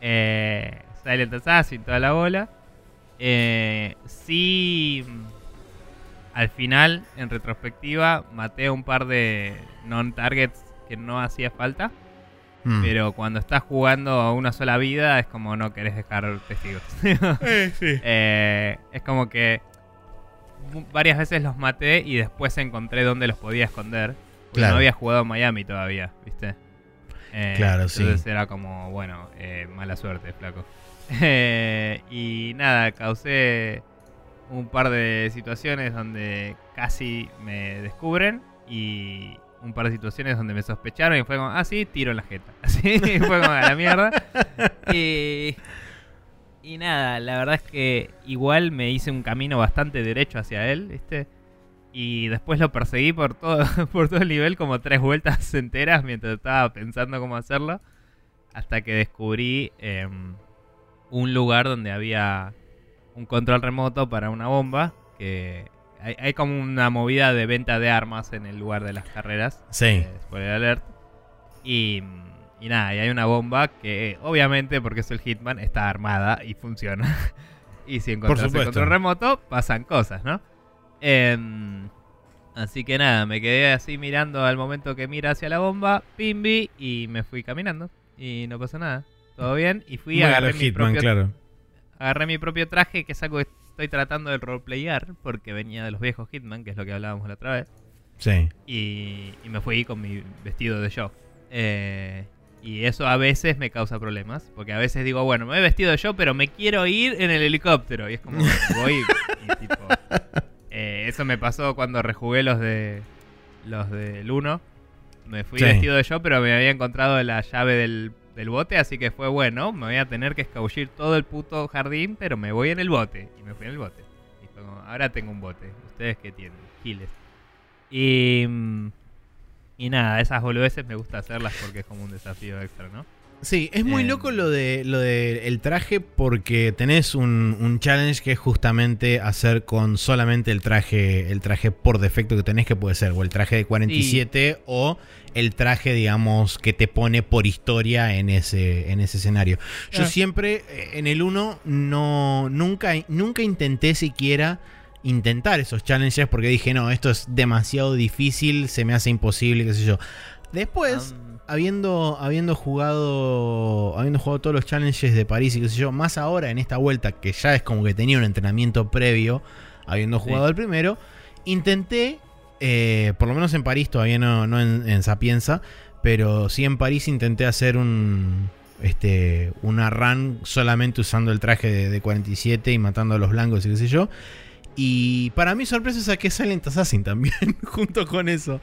Eh, Silent Assassin, toda la bola. Eh, sí, al final, en retrospectiva, maté a un par de non-targets que no hacía falta. Hmm. Pero cuando estás jugando a una sola vida, es como no querés dejar testigos. eh, sí. eh, es como que varias veces los maté y después encontré dónde los podía esconder. Porque no había jugado en Miami todavía, ¿viste? Eh, claro, sí. Entonces era como, bueno, eh, mala suerte, flaco. Y nada, causé un par de situaciones donde casi me descubren y un par de situaciones donde me sospecharon y fue como, ah, sí, tiro en la jeta. Así fue como a la mierda. Y, y nada, la verdad es que igual me hice un camino bastante derecho hacia él, ¿viste? Y después lo perseguí por todo, por todo el nivel como tres vueltas enteras mientras estaba pensando cómo hacerlo. Hasta que descubrí em, un lugar donde había un control remoto para una bomba. Que hay, como una movida de venta de armas en el lugar de las carreras. Sí. Eh, alert. Y, y nada, y hay una bomba que obviamente porque es el Hitman está armada y funciona. y si encuentras el control remoto pasan cosas, ¿no? Em, así que nada, me quedé así mirando al momento que mira hacia la bomba, pimbi, y me fui caminando. Y no pasó nada. Todo bien. Y fui a agarré mi propio, claro. agarré mi propio traje, que es algo que estoy tratando de roleplayar, porque venía de los viejos Hitman, que es lo que hablábamos la otra vez. Sí. Y, y me fui con mi vestido de yo. Eh, y eso a veces me causa problemas, porque a veces digo, bueno, me he vestido de yo, pero me quiero ir en el helicóptero. Y es como, voy y tipo, eh, eso me pasó cuando rejugué los de los del 1. Me fui vestido de yo, pero me había encontrado la llave del, bote, así que fue bueno. Me voy a tener que escabullir todo el puto jardín, pero me voy en el bote. Y me fui en el bote. Y fue como, ahora tengo un bote. ¿Ustedes qué tienen? Giles. Y. Y nada, esas boludeces me gusta hacerlas porque es como un desafío extra, ¿no? Sí, es muy loco lo de lo del traje porque tenés un, challenge que es justamente hacer con solamente el traje el traje por defecto que tenés que puede ser o el traje de 47 o el traje digamos que te pone por historia en ese en ese escenario. Yo ah. siempre eh, en el 1 no nunca nunca intenté siquiera intentar esos challenges porque dije, "No, esto es demasiado difícil, se me hace imposible, qué sé yo." Después habiendo, habiendo jugado. Habiendo jugado todos los challenges de París y qué sé yo, más ahora en esta vuelta, que ya es como que tenía un entrenamiento previo, habiendo jugado el primero, intenté. Eh, por lo menos en París, todavía no, no en, Sapienza. Pero sí en París intenté hacer un. Este. Una run solamente usando el traje de, de 47 y matando a los blancos y qué sé yo. Y para mi sorpresa saqué Silent Assassin también, junto con eso.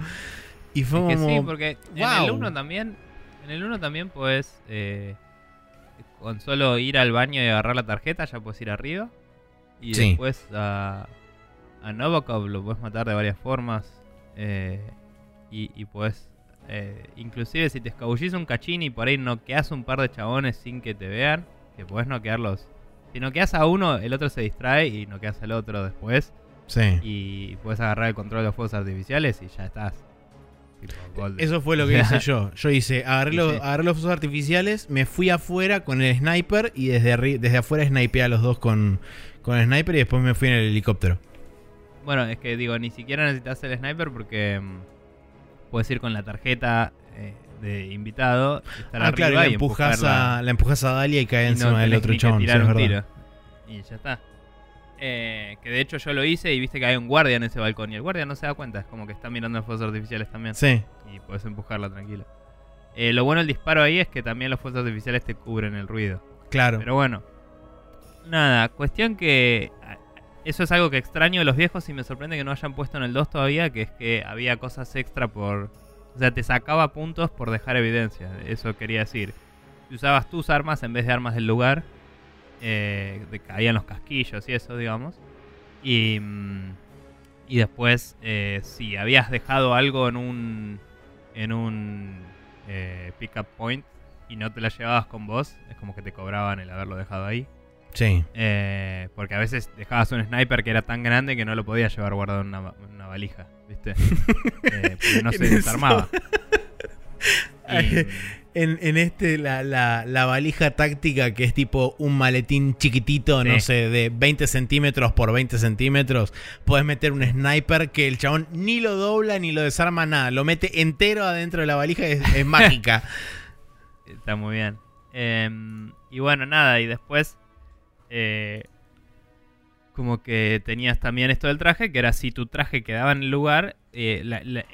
Y fue como. sí, porque en el 1 también. En el 1 también puedes. Eh, con solo ir al baño y agarrar la tarjeta, ya puedes ir arriba. Y después a, a Novakov lo puedes matar de varias formas. Eh, y, y puedes. Eh, inclusive si te escabullís un cachín y por ahí noqueas un par de chabones sin que te vean, que puedes noquearlos. Si noqueas a uno, el otro se distrae y noqueas al otro después. Sí. Y puedes agarrar el control de los fuegos artificiales y ya estás. Eso fue lo que hice yo. Yo hice, agarré, los, fuegos artificiales, me fui afuera con el sniper y desde, desde afuera snipeé a los dos con, con el sniper y después me fui en el helicóptero. Bueno, es que digo, ni siquiera necesitas el sniper porque mm, puedes ir con la tarjeta eh, de invitado. Estar ah, claro, y la, empujas a, la empujas a Dalia y cae encima del otro chabón. Tirar un tiro. Y ya está. Eh, que de hecho yo lo hice y viste que hay un guardia en ese balcón y el guardia no se da cuenta, es como que está mirando los fuegos artificiales también. Sí. Y puedes empujarla tranquilo. Eh, lo bueno del disparo ahí es que también los fuegos artificiales te cubren el ruido. Claro. Pero bueno. Nada, cuestión que eso es algo que extraño de los viejos y me sorprende que no hayan puesto en el 2 todavía, que es que había cosas extra por... O sea, te sacaba puntos por dejar evidencia, eso quería decir. Si usabas tus armas en vez de armas del lugar, eh, caían los casquillos y eso, digamos. Y, mm, y después, eh, si habías dejado algo en un, en un eh, pickup point y no te la llevabas con vos, es como que te cobraban el haberlo dejado ahí. Sí. Eh, porque a veces dejabas un sniper que era tan grande que no lo podías llevar guardado en una, valija, ¿viste? Eh, porque no se desarmaba. En, este, la, la, valija táctica que es tipo un maletín chiquitito, no sé, de 20 centímetros por 20 centímetros, puedes meter un sniper que el chabón ni lo dobla ni lo desarma nada, lo mete entero adentro de la valija, es, es mágica. Está muy bien. Em, y bueno, nada, y después eh, como que tenías también esto del traje, que era si tu traje quedaba en el lugar, eh,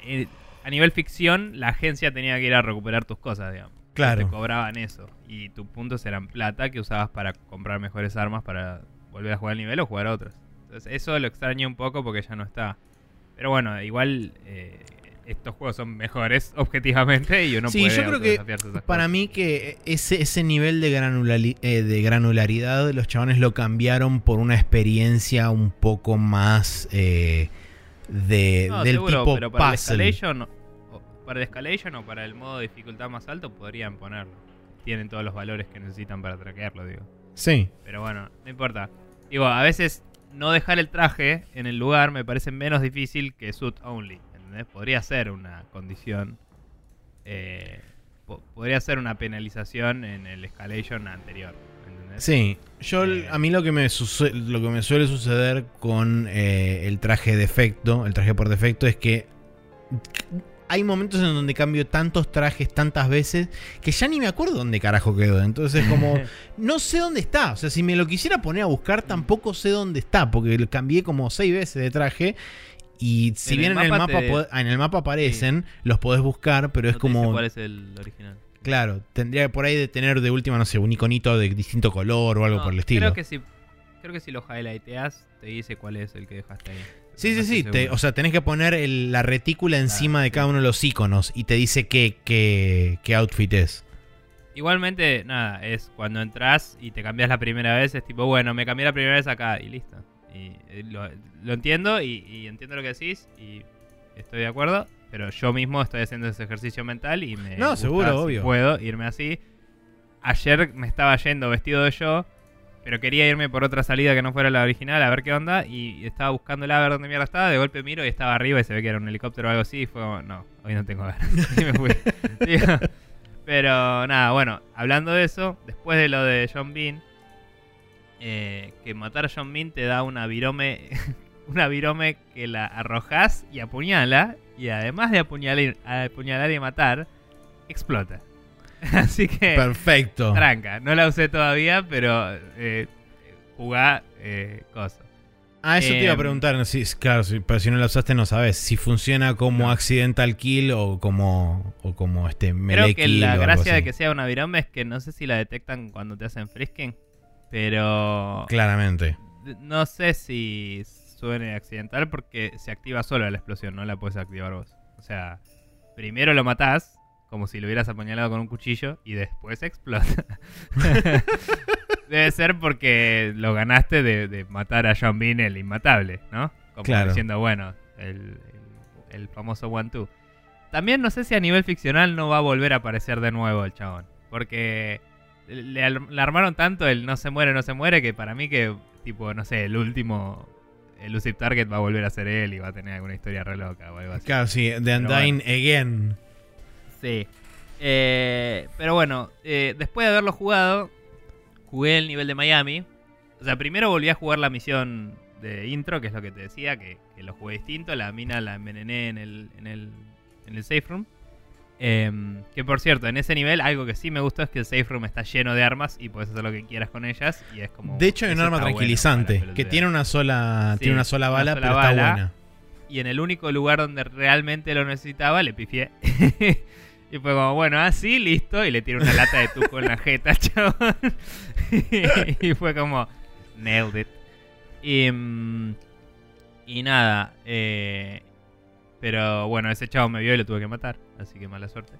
eh, a nivel ficción, la agencia tenía que ir a recuperar tus cosas, digamos. Claro. Te cobraban eso. Y tus puntos eran plata que usabas para comprar mejores armas para volver a jugar al nivel o jugar a otras. Entonces, eso lo extraño un poco porque ya no está. Pero bueno, igual estos juegos son mejores objetivamente y uno sí, yo creo que para mí que ese, ese nivel de, eh, de granularidad los chavales lo cambiaron por una experiencia un poco más eh, de, del tipo pero para El escalation, para el escalation o para el modo de dificultad más alto podrían ponerlo. Tienen todos los valores que necesitan para traquearlo, digo. Sí. Pero bueno, no importa. Digo, a veces no dejar el traje en el lugar me parece menos difícil que suit only. Podría ser una condición. Eh, podría ser una penalización en el escalation anterior. Sí, yo eh, a mí lo que me lo que me suele suceder con eh, el traje defecto, el traje por defecto, es que hay momentos en donde cambio tantos trajes tantas veces que ya ni me acuerdo dónde carajo quedó. Entonces, como no sé dónde está. O sea, si me lo quisiera poner a buscar, tampoco sé dónde está, porque cambié como seis veces de traje y si bien en el mapa, en el mapa aparecen, los podés buscar, pero es como. ¿Cuál es el original? Claro, tendría por ahí de tener de última, no sé, un iconito de distinto color o algo por el estilo. Creo que si, creo que si lo highlighteas, te dice cuál es el que dejaste ahí. Sí, sí, sí. o sea, tenés que poner la retícula encima de cada uno de los iconos y te dice qué, qué, qué outfit es. Igualmente, nada, es cuando entras y te cambias la primera vez, es tipo, bueno, me cambié la primera vez acá y listo. Y eh, lo, entiendo y, entiendo lo que decís y estoy de acuerdo, pero yo mismo estoy haciendo ese ejercicio mental y me... No, seguro, obvio. puedo irme así. Ayer me estaba yendo vestido de yo, pero quería irme por otra salida que no fuera la original a ver qué onda y estaba buscándola a ver dónde mierda estaba. De golpe miro y estaba arriba y se ve que era un helicóptero o algo así y fue como, no, hoy no tengo ganas. y me fui. pero nada, bueno, hablando de eso, después de lo de John Bean, eh, que matar a John Min te da una virome, una virome que la arrojas y apuñala, y además de apuñalar, apuñalar y matar, explota. Así que... Perfecto. Tranca, no la usé todavía, pero eh, jugá eh, cosas. Ah, eso te iba a em, preguntar, si, claro, pero si no la usaste no sabes si funciona como accidental kill o como o como este melee Creo que la gracia de que sea una virome es que no sé si la detectan cuando te hacen frisking. Pero. Claramente. No sé si. suene accidental porque se activa solo la explosión, no la puedes activar vos. O sea, primero lo matás, como si lo hubieras apuñalado con un cuchillo, y después explota. Debe ser porque lo ganaste de, matar a John Bean el inmatable, ¿no? Como claro. diciendo, bueno, el, el, famoso one-two. También no sé si a nivel ficcional no va a volver a aparecer de nuevo el chabón. Porque le, armaron tanto el no se muere, no se muere, que para mí que, tipo, no sé, el último Elusive Target va a volver a ser él y va a tener alguna historia re loca o algo así. Claro, sí, The Undying Again. Sí. Eh, pero bueno, eh, después de haberlo jugado, jugué el nivel de Miami. O sea, primero volví a jugar la misión de intro, que es lo que te decía, que, lo jugué distinto. La mina la envenené en el, en el, en el safe room. Em, que por cierto, en ese nivel algo que sí me gustó es que el safe room está lleno de armas y puedes hacer lo que quieras con ellas y es como De hecho hay un arma tranquilizante que tiene una sola tiene una sola bala, pero está buena. Y en el único lugar donde realmente lo necesitaba le pifié. y fue como, bueno, así, listo, y le tiré una lata de tuco en la jeta, chabón. y fue como nailed it. Y, mm, y nada, eh, pero bueno, ese chavo me vio y lo tuve que matar, así que mala suerte.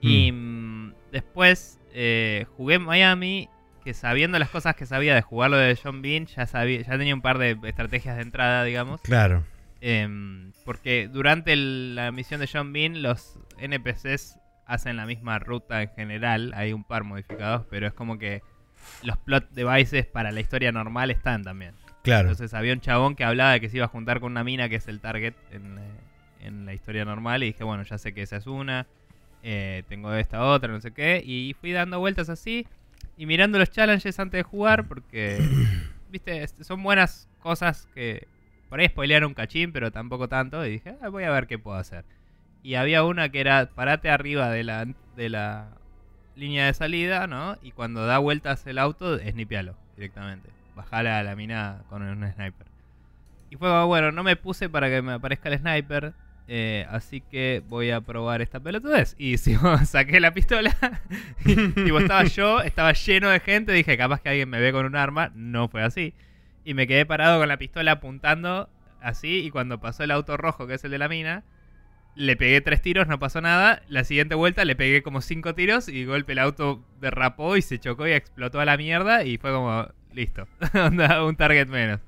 Y mm. Mm, después eh, jugué en Miami, que sabiendo las cosas que sabía de jugarlo de John Bean, ya, sabía, ya tenía un par de estrategias de entrada, digamos. Claro. Em, porque durante la misión de John Bean, los NPCs hacen la misma ruta en general. Hay un par modificados, pero es como que los plot devices para la historia normal están también. Claro. Entonces había un chabón que hablaba de que se iba a juntar con una mina que es el target en, eh, en la historia normal y dije, bueno, ya sé que esa es una, eh, tengo esta otra, no sé qué, y fui dando vueltas así y mirando los challenges antes de jugar porque, viste, son buenas cosas que por ahí spoilearon un cachín, pero tampoco tanto, y dije, ah, voy a ver qué puedo hacer. Y había una que era, parate arriba de la, de la línea de salida, ¿no? Y cuando da vueltas el auto, snipealo directamente. Bajala a la mina con un sniper. Y fue bueno, no me puse para que me aparezca el sniper. Eh, así que voy a probar esta pelotudez. Y si saqué la pistola, y estaba yo, estaba lleno de gente, dije, capaz que alguien me ve con un arma. No fue así. Y me quedé parado con la pistola apuntando así. Y cuando pasó el auto rojo, que es el de la mina, le pegué tres tiros, no pasó nada. La siguiente vuelta le pegué como cinco tiros y golpe el auto derrapó y se chocó y explotó a la mierda. Y fue como, listo, un target menos.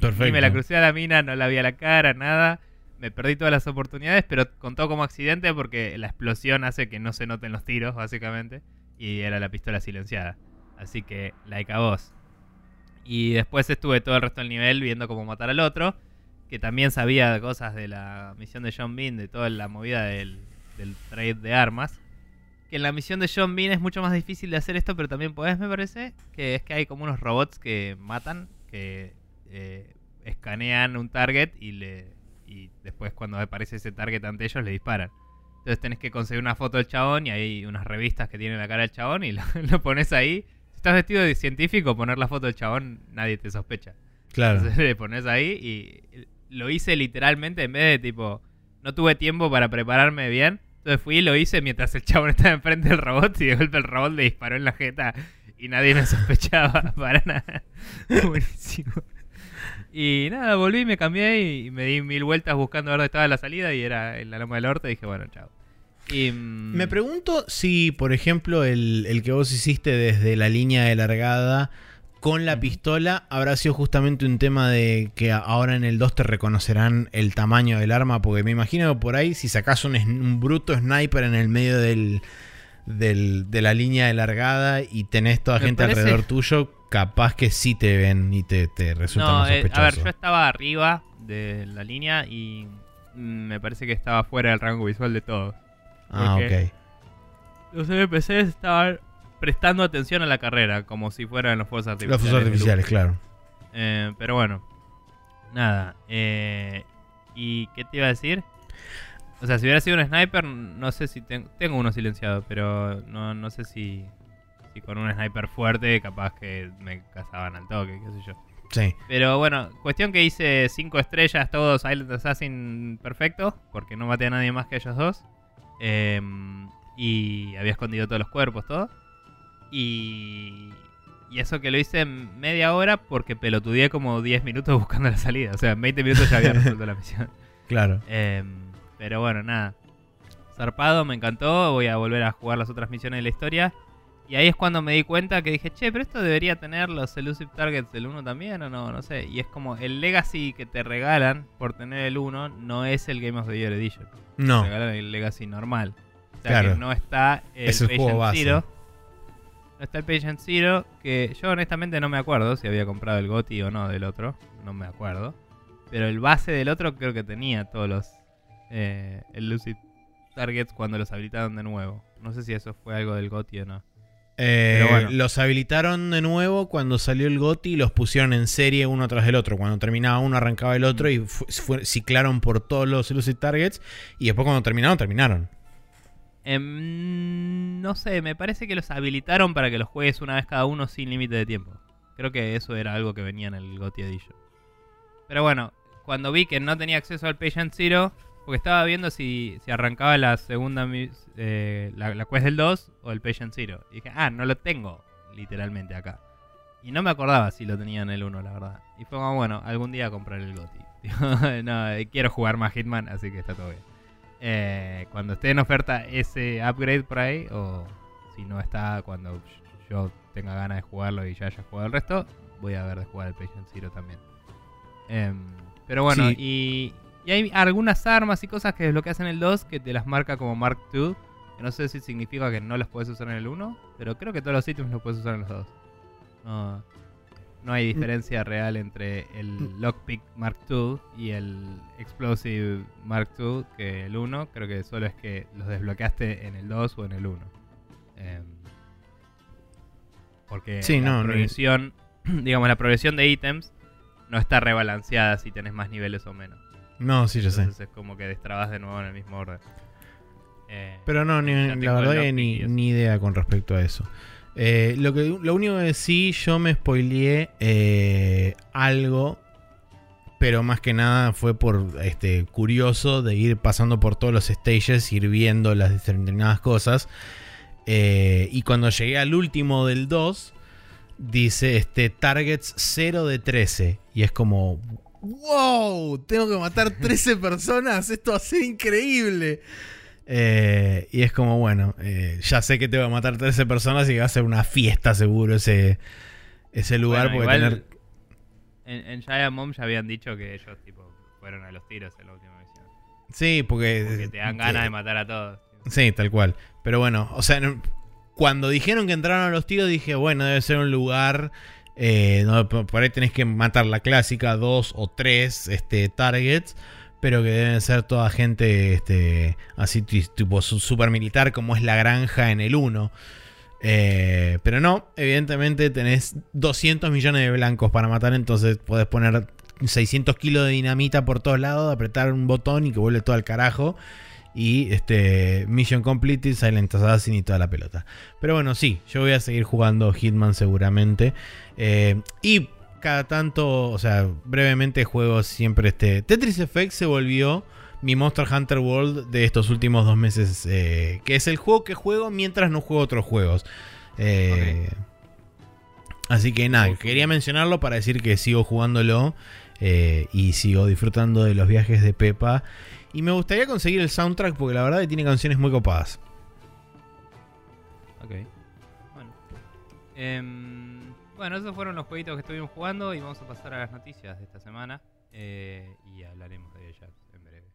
Perfecto. Y me la crucé a la mina, no la vi a la cara, nada me perdí todas las oportunidades, pero contó como accidente porque la explosión hace que no se noten los tiros, básicamente. Y era la pistola silenciada. Así que, like a vos. Y después estuve todo el resto del nivel viendo cómo matar al otro. Que también sabía cosas de la misión de John Bean, de toda la movida del, trade de armas. Que en la misión de John Bean es mucho más difícil de hacer esto, pero también podés, me parece. Que es que hay como unos robots que matan, que eh, escanean un target y le y después cuando aparece ese target ante ellos le disparan. Entonces tenés que conseguir una foto del chabón y hay unas revistas que tienen la cara del chabón y lo, pones ahí. Si estás vestido de científico, poner la foto del chabón nadie te sospecha. Claro. Entonces le pones ahí y lo hice literalmente en vez de tipo, no tuve tiempo para prepararme bien. Entonces fui y lo hice mientras el chabón estaba enfrente del robot y de golpe el robot le disparó en la jeta y nadie me sospechaba para nada. Buenísimo. Y nada, volví, me cambié y me di mil vueltas buscando a ver dónde estaba la salida y era en la Loma del Norte y dije, bueno, chao. Y, mm, me pregunto si, por ejemplo, el, que vos hiciste desde la línea de largada con la pistola habrá sido justamente un tema de que ahora en el 2 te reconocerán el tamaño del arma, porque me imagino que por ahí si sacas un, bruto sniper en el medio del, de la línea de largada y tenés toda gente alrededor tuyo, capaz que sí te ven y te, te resulta más sospechoso. Eh, a ver, yo estaba arriba de la línea y me parece que estaba fuera del rango visual de todos. Ah, ok. Los NPCs estaban prestando atención a la carrera, como si fueran los fuegos artificiales. Los fuegos artificiales, claro. Eh, pero bueno, nada. Eh, ¿Y qué te iba a decir? O sea, si hubiera sido un sniper, no sé si tengo uno silenciado, pero no, no sé si y con un sniper fuerte, capaz que me cazaban al toque, qué sé yo. Sí. Pero bueno, cuestión que hice 5 estrellas, todos Silent Assassin perfecto, porque no maté a nadie más que ellos dos. Em, y había escondido todos los cuerpos, todo. Y, Y eso que lo hice en media hora porque pelotudeé como 10 minutos buscando la salida. O sea, en 20 minutos ya había resuelto la misión. Claro. Em, pero bueno, nada. Zarpado, me encantó. Voy a volver a jugar las otras misiones de la historia. Y ahí es cuando me di cuenta que dije, che, pero esto debería tener los Elusive Targets del 1 también o no, no sé. Y es como el Legacy que te regalan por tener el 1 no es el Game of the Year Edition. No. Te regalan el Legacy normal. O sea que no está el, es el juego base. Zero está el Patient Zero, que yo honestamente no me acuerdo si había comprado el GOTI o no del otro. No me acuerdo. Pero el base del otro creo que tenía todos los eh, Lucid Targets cuando los habilitaron de nuevo. No sé si eso fue algo del GOTI o no. Eh, los habilitaron de nuevo cuando salió el GOTI y los pusieron en serie uno tras del otro. Cuando terminaba uno arrancaba el otro y ciclaron por todos los Lucid Targets. Y después cuando terminaron, terminaron. Em, no sé, me parece que los habilitaron para que los juegues una vez cada uno sin límite de tiempo. Creo que eso era algo que venía en el GOTY Edition. Pero bueno, cuando vi que no tenía acceso al Patient Zero, porque estaba viendo si, si arrancaba la segunda, eh, la, quest del 2 o el Patient Zero. Y dije, ah, no lo tengo literalmente acá. Y no me acordaba si lo tenía en el 1, la verdad. Y fue como, bueno, algún día comprar el GOTY. no, quiero jugar más Hitman, así que está todo bien. Eh, cuando esté en oferta ese upgrade por ahí, o si no está, cuando yo tenga ganas de jugarlo y ya haya jugado el resto, voy a ver de jugar el Patient Zero también. Em, pero bueno, y, hay algunas armas y cosas que desbloqueas en el 2 que te las marca como Mark II. Que no sé si significa que no las puedes usar en el 1, pero creo que todos los ítems los puedes usar en los dos. No, no hay diferencia real entre el Lockpick Mark II y el Explosive Mark II que el 1. Creo que solo es que los desbloqueaste en el 2 o en el 1. Em, porque la progresión, digamos, la progresión de ítems no está rebalanceada si tenés más niveles o menos. No, sí, yo Entonces sé. Es como que destrabas de nuevo en el mismo orden. Eh, Pero no, ni, la verdad ni, ni idea con respecto a eso. Eh, lo, que, lo único que sí, yo me spoileé eh, algo, pero más que nada fue por este curioso de ir pasando por todos los stages, ir viendo las determinadas cosas. Eh, y cuando llegué al último del 2, dice este targets 0 de 13. Y es como, wow, tengo que matar 13 personas, esto va a ser increíble. Eh, y es como, bueno, eh, ya sé que te va a matar 13 personas y va a ser una fiesta seguro ese, ese lugar. porque tener... En, en Giant Mom ya habían dicho que ellos tipo fueron a los tiros en la última misión. Sí, porque... Porque te dan ganas de matar a todos. Sí, tal cual. Pero bueno, o sea, cuando dijeron que entraron a los tiros dije, bueno, debe ser un lugar... Eh, por ahí tenés que matar la clásica, dos o tres este, targets pero que deben ser toda gente este, así tipo super militar como es la granja en el 1. Eh, pero no, evidentemente tenés 200 millones de blancos para matar, entonces podés poner 600 kilos de dinamita por todos lados, apretar un botón y que vuelve todo al carajo. Y este Mission Completed, Silent Assassin y toda la pelota. Pero bueno, sí, yo voy a seguir jugando Hitman seguramente. Eh, y cada tanto, o sea, brevemente juego siempre este. Tetris Effect se volvió mi Monster Hunter World de estos últimos dos meses. Eh, que es el juego que juego mientras no juego otros juegos. Eh, así que nada, quería mencionarlo para decir que sigo jugándolo. Eh, y sigo disfrutando de los viajes de Pepa. Y me gustaría conseguir el soundtrack porque la verdad tiene canciones muy copadas. Ok. Bueno. Em, bueno, esos fueron los jueguitos que estuvimos jugando y vamos a pasar a las noticias de esta semana eh, y hablaremos de ellas en breve.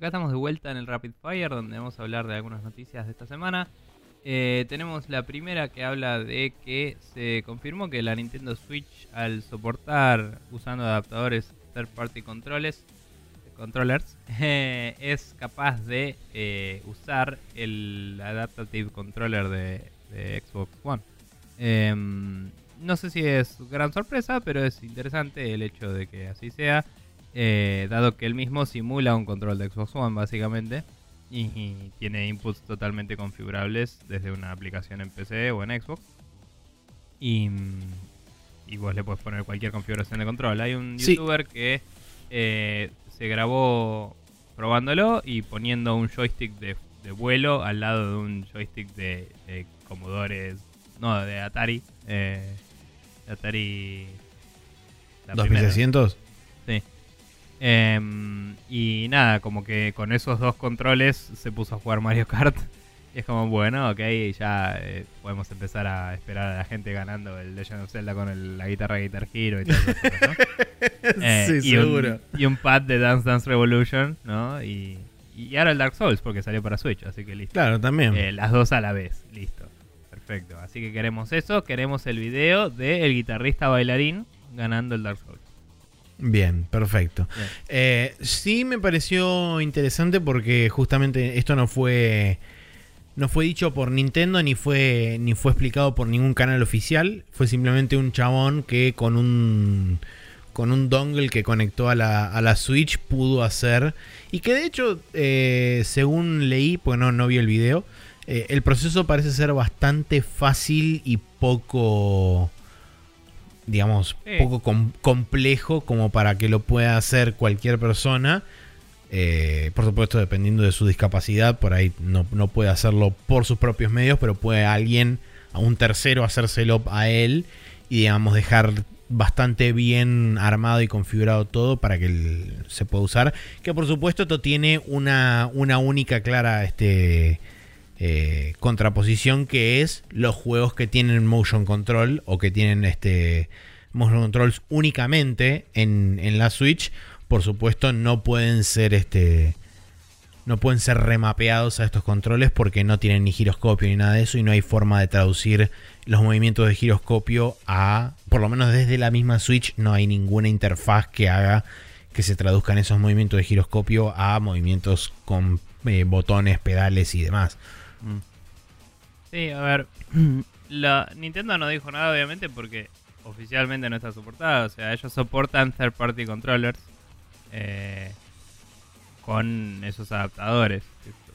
Acá estamos de vuelta en el Rapid Fire, donde vamos a hablar de algunas noticias de esta semana. Eh, tenemos la primera que habla de que se confirmó que la Nintendo Switch, al soportar usando adaptadores third party controles, Controllers, es capaz de usar el Adaptive Controller de, Xbox One. Em, no sé si es gran sorpresa, pero es interesante el hecho de que así sea, dado que él mismo simula un control de Xbox One básicamente y, tiene inputs totalmente configurables desde una aplicación en PC o en Xbox. Y, y vos le puedes poner cualquier configuración de control. Hay un youtuber que eh, se grabó probándolo y poniendo un joystick de, vuelo al lado de un joystick de, de Commodore, no, de Atari. Eh, de Atari. ¿2600? Sí. Em, y nada, como que con esos dos controles se puso a jugar Mario Kart. Y es como, bueno, ok, ya eh, podemos empezar a esperar a la gente ganando el Legend of Zelda con la guitarra Guitar Hero y todo eso, ¿no? Eh, sí, seguro. y un pad de Dance Dance Revolution, ¿no? Y, y ahora el Dark Souls, porque salió para Switch, así que listo. Claro, también. Eh, las dos a la vez, listo. Perfecto. Así que queremos eso, queremos el video del guitarrista bailarín ganando el Dark Souls. Bien, perfecto. Eh, sí me pareció interesante porque justamente esto no fue no fue dicho por Nintendo ni fue ni fue explicado por ningún canal oficial. Fue simplemente un chabón que con un con un dongle que conectó a la, a la Switch pudo hacer y que de hecho eh, según leí, pues no no vi el video, eh, el proceso parece ser bastante fácil y poco digamos, poco complejo como para que lo pueda hacer cualquier persona. Eh, por supuesto, dependiendo de su discapacidad, por ahí no, puede hacerlo por sus propios medios, pero puede alguien, a un tercero, hacérselo a él y, digamos, dejar bastante bien armado y configurado todo para que se pueda usar. Que por supuesto esto tiene una, una única clara este, eh, contraposición que es los juegos que tienen motion control o que tienen este motion controls únicamente en, la Switch por supuesto no pueden ser este no pueden ser remapeados a estos controles porque no tienen ni giroscopio ni nada de eso y no hay forma de traducir los movimientos de giroscopio a por lo menos desde la misma Switch no hay ninguna interfaz que haga que se traduzcan esos movimientos de giroscopio a movimientos con eh, botones, pedales y demás. Sí, a ver, la Nintendo no dijo nada obviamente porque oficialmente no está soportada, o sea, ellos soportan third party controllers eh, con esos adaptadores,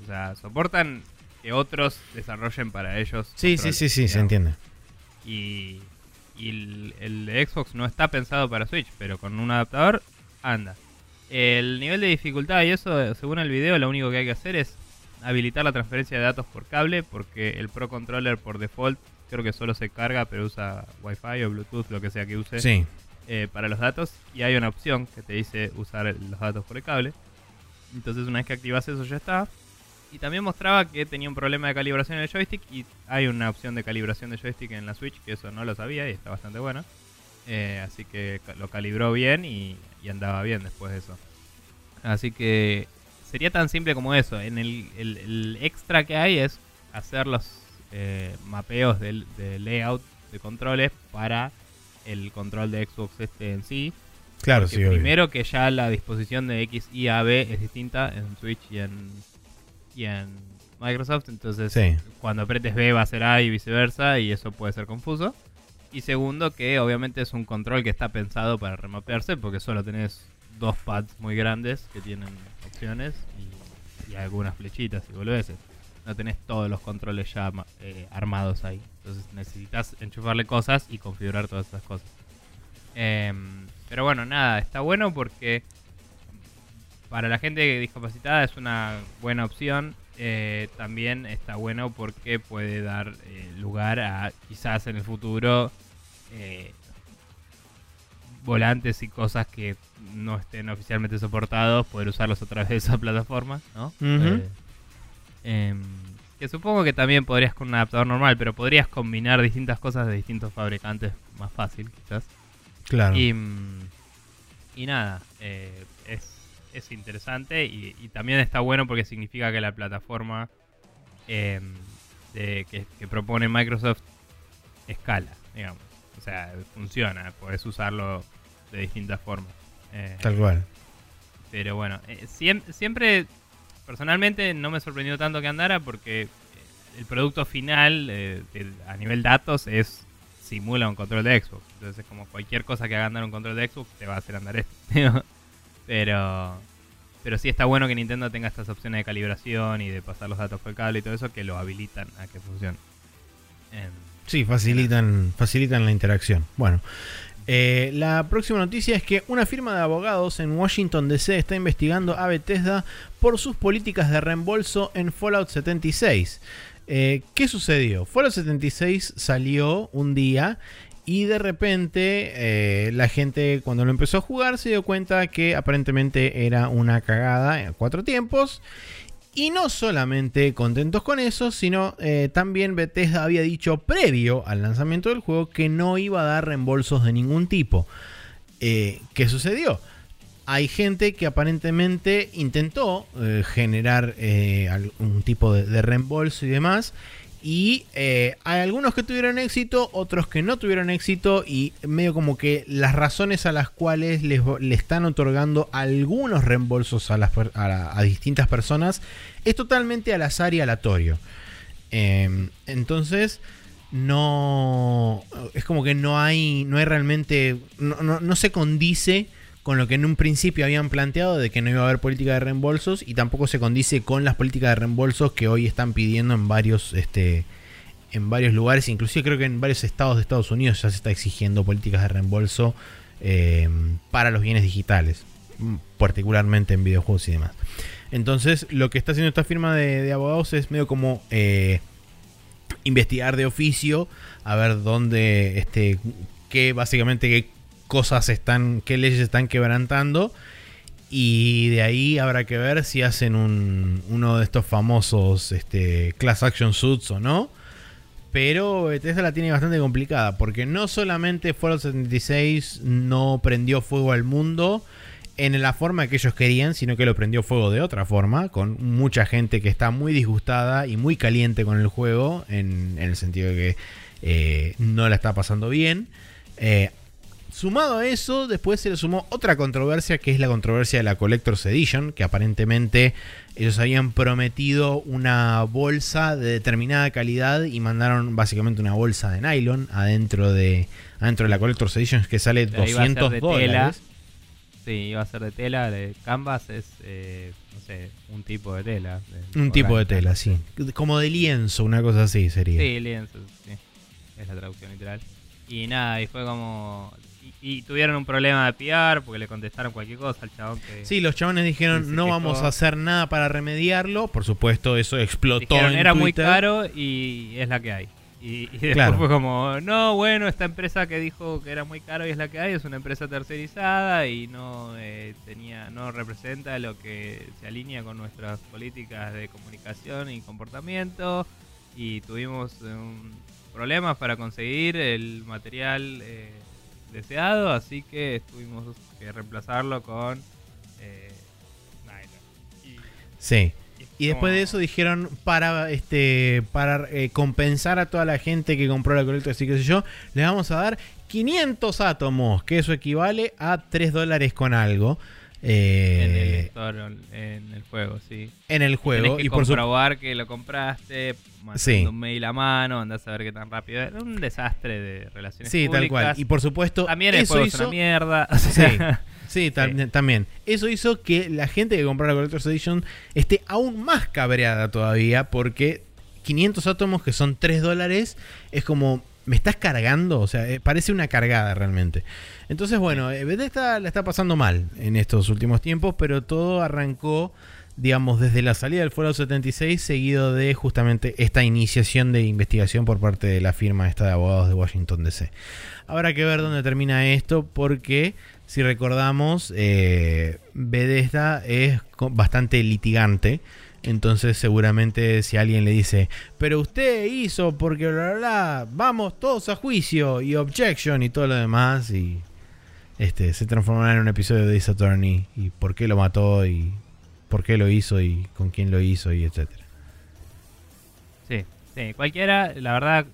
o sea, soportan que otros desarrollen para ellos. Sí, sí, sí, sí, se entiende. Y, y el, de Xbox no está pensado para Switch, pero con un adaptador anda. El nivel de dificultad y eso, según el video, lo único que hay que hacer es habilitar la transferencia de datos por cable porque el Pro Controller por default creo que solo se carga pero usa Wi-Fi o Bluetooth, lo que sea que use eh, para los datos y hay una opción que te dice usar los datos por el cable. Entonces una vez que activas eso ya está. Y también mostraba que tenía un problema de calibración en el joystick y hay una opción de calibración de joystick en la Switch que eso no lo sabía y está bastante bueno. Eh, así que lo calibró bien y andaba bien después de eso. Así que sería tan simple como eso. En el, extra que hay es hacer los eh, mapeos del, layout de controles para el control de Xbox este en sí. Claro, sí. Primero que ya la disposición de X y A, B es distinta en Switch y en, y en Microsoft. Entonces, cuando apretes B va a ser A y viceversa, y eso puede ser confuso. Y segundo, que obviamente es un control que está pensado para remapearse, porque solo tenés dos pads muy grandes que tienen y, algunas flechitas y boludeces. No tenés todos los controles ya eh, armados ahí. Entonces necesitas enchufarle cosas y configurar todas esas cosas. Em, pero bueno, nada, está bueno porque para la gente discapacitada es una buena opción. Eh, también está bueno porque puede dar eh, lugar a quizás en el futuro volantes y cosas que no estén oficialmente soportados, poder usarlos a través de esa plataforma, ¿no? Eh, em, que supongo que también podrías con un adaptador normal, pero podrías combinar distintas cosas de distintos fabricantes más fácil, quizás. Claro. Y, mm, y nada, eh, es, es, interesante y, también está bueno porque significa que la plataforma em, de, que, que propone Microsoft escala, digamos. O sea, funciona, puedes usarlo de distintas formas. Eh, Tal cual. Pero bueno, eh, siempre, personalmente no me sorprendió tanto que andara porque eh, el producto final a nivel datos es simula un control de Xbox. Entonces, como cualquier cosa que haga andar un control de Xbox, te va a hacer andar esto. pero, pero sí está bueno que Nintendo tenga estas opciones de calibración y de pasar los datos por el cable y todo eso que lo habilitan a que funcione. Sí, facilitan, facilitan la interacción. Bueno. Eh, la próxima noticia es que una firma de abogados en Washington DC está investigando a Bethesda por sus políticas de reembolso en Fallout 76. Eh, ¿Qué sucedió? Fallout 76 salió un día y de repente eh, la gente cuando lo empezó a jugar se dio cuenta que aparentemente era una cagada en cuatro tiempos. Y no solamente contentos con eso, sino eh, también Bethesda había dicho previo al lanzamiento del juego que no iba a dar reembolsos de ningún tipo. ¿Qué sucedió? hay gente que aparentemente intentó eh, generar eh, algún tipo de, reembolso y demás. Y eh, hay algunos que tuvieron éxito, otros que no tuvieron éxito. Y medio como que las razones a las cuales les, le están otorgando algunos reembolsos a, las, a, distintas personas es totalmente al azar y aleatorio. Em, entonces no es como que no hay no hay realmente no, no se condice con lo que en un principio habían planteado de que no iba a haber política de reembolsos y tampoco se condice con las políticas de reembolsos que hoy están pidiendo en varios este en varios lugares, inclusive creo que en varios estados de Estados Unidos ya se está exigiendo políticas de reembolso eh, para los bienes digitales, particularmente en videojuegos y demás. Entonces, lo que está haciendo esta firma de, abogados es medio como eh, investigar de oficio, a ver dónde, este, qué básicamente cosas están, qué leyes están quebrantando. Y de ahí habrá que ver si hacen un, uno de estos famosos este, class action suits o no. Pero Bethesda la tiene bastante complicada. Porque no solamente Fallout 76 no prendió fuego al mundo en la forma que ellos querían, sino que lo prendió fuego de otra forma. Con mucha gente que está muy disgustada y muy caliente con el juego. En, el sentido de que eh, no la está pasando bien. Eh, Sumado a eso, después se le sumó otra controversia, que es la controversia de la Collector's Edition, que aparentemente ellos habían prometido una bolsa de determinada calidad y mandaron básicamente una bolsa de nylon adentro de, adentro de la Collector's Edition que sale 200 dólares. Sí, iba a ser de tela, de canvas es, eh, no sé, un tipo de tela. un tipo de tela, sí. Como de lienzo, una cosa así sería. Sí, lienzo, sí. Es la traducción literal. Y nada, y fue como y, tuvieron un problema de PR porque le contestaron cualquier cosa al chabón que... Sí, los chabones dijeron no vamos a hacer nada para remediarlo. Por supuesto, eso explotó Era muy caro y es la que hay. Y, después fue como, no, bueno, esta empresa que dijo que era muy caro y es la que hay, es una empresa tercerizada y no eh, tenía, no representa lo que se alinea con nuestras políticas de comunicación y comportamiento. Y tuvimos un problemas para conseguir el material eh, deseado, así que tuvimos que reemplazarlo con eh, sí. Y, después de eso dijeron para este para eh, compensar a toda la gente que compró la colecta, así que sé yo, le vamos a dar 500 átomos, que eso equivale a 3 dólares con algo. Eh, en, el juego, sí. En el juego. y por comprobar que lo compraste, mandando un mail a mano, andás a ver qué tan rápido. Es un desastre de relaciones Sí, tal cual. Y por supuesto, también el juego es una mierda. Sí, también. Eso hizo que la gente que compró la Collector's Edition esté aún más cabreada todavía porque 500 átomos que son 3 dólares es como me estás cargando, o sea, eh, parece una cargada realmente. Entonces, bueno, eh, Bethesda la está pasando mal en estos últimos tiempos, pero todo arrancó, digamos, desde la salida del Fallout 76, seguido de justamente esta iniciación de investigación por parte de la firma esta de abogados de Washington DC. Habrá que ver dónde termina esto, porque si recordamos, eh, Bethesda es bastante litigante. Entonces seguramente si alguien le dice, pero usted hizo porque bla, bla, bla, vamos todos a juicio y objection y todo lo demás y este se transformará en un episodio de Ace Attorney y por qué lo mató y por qué lo hizo y con quién lo hizo y etcétera. Sí, sí, cualquiera, la verdad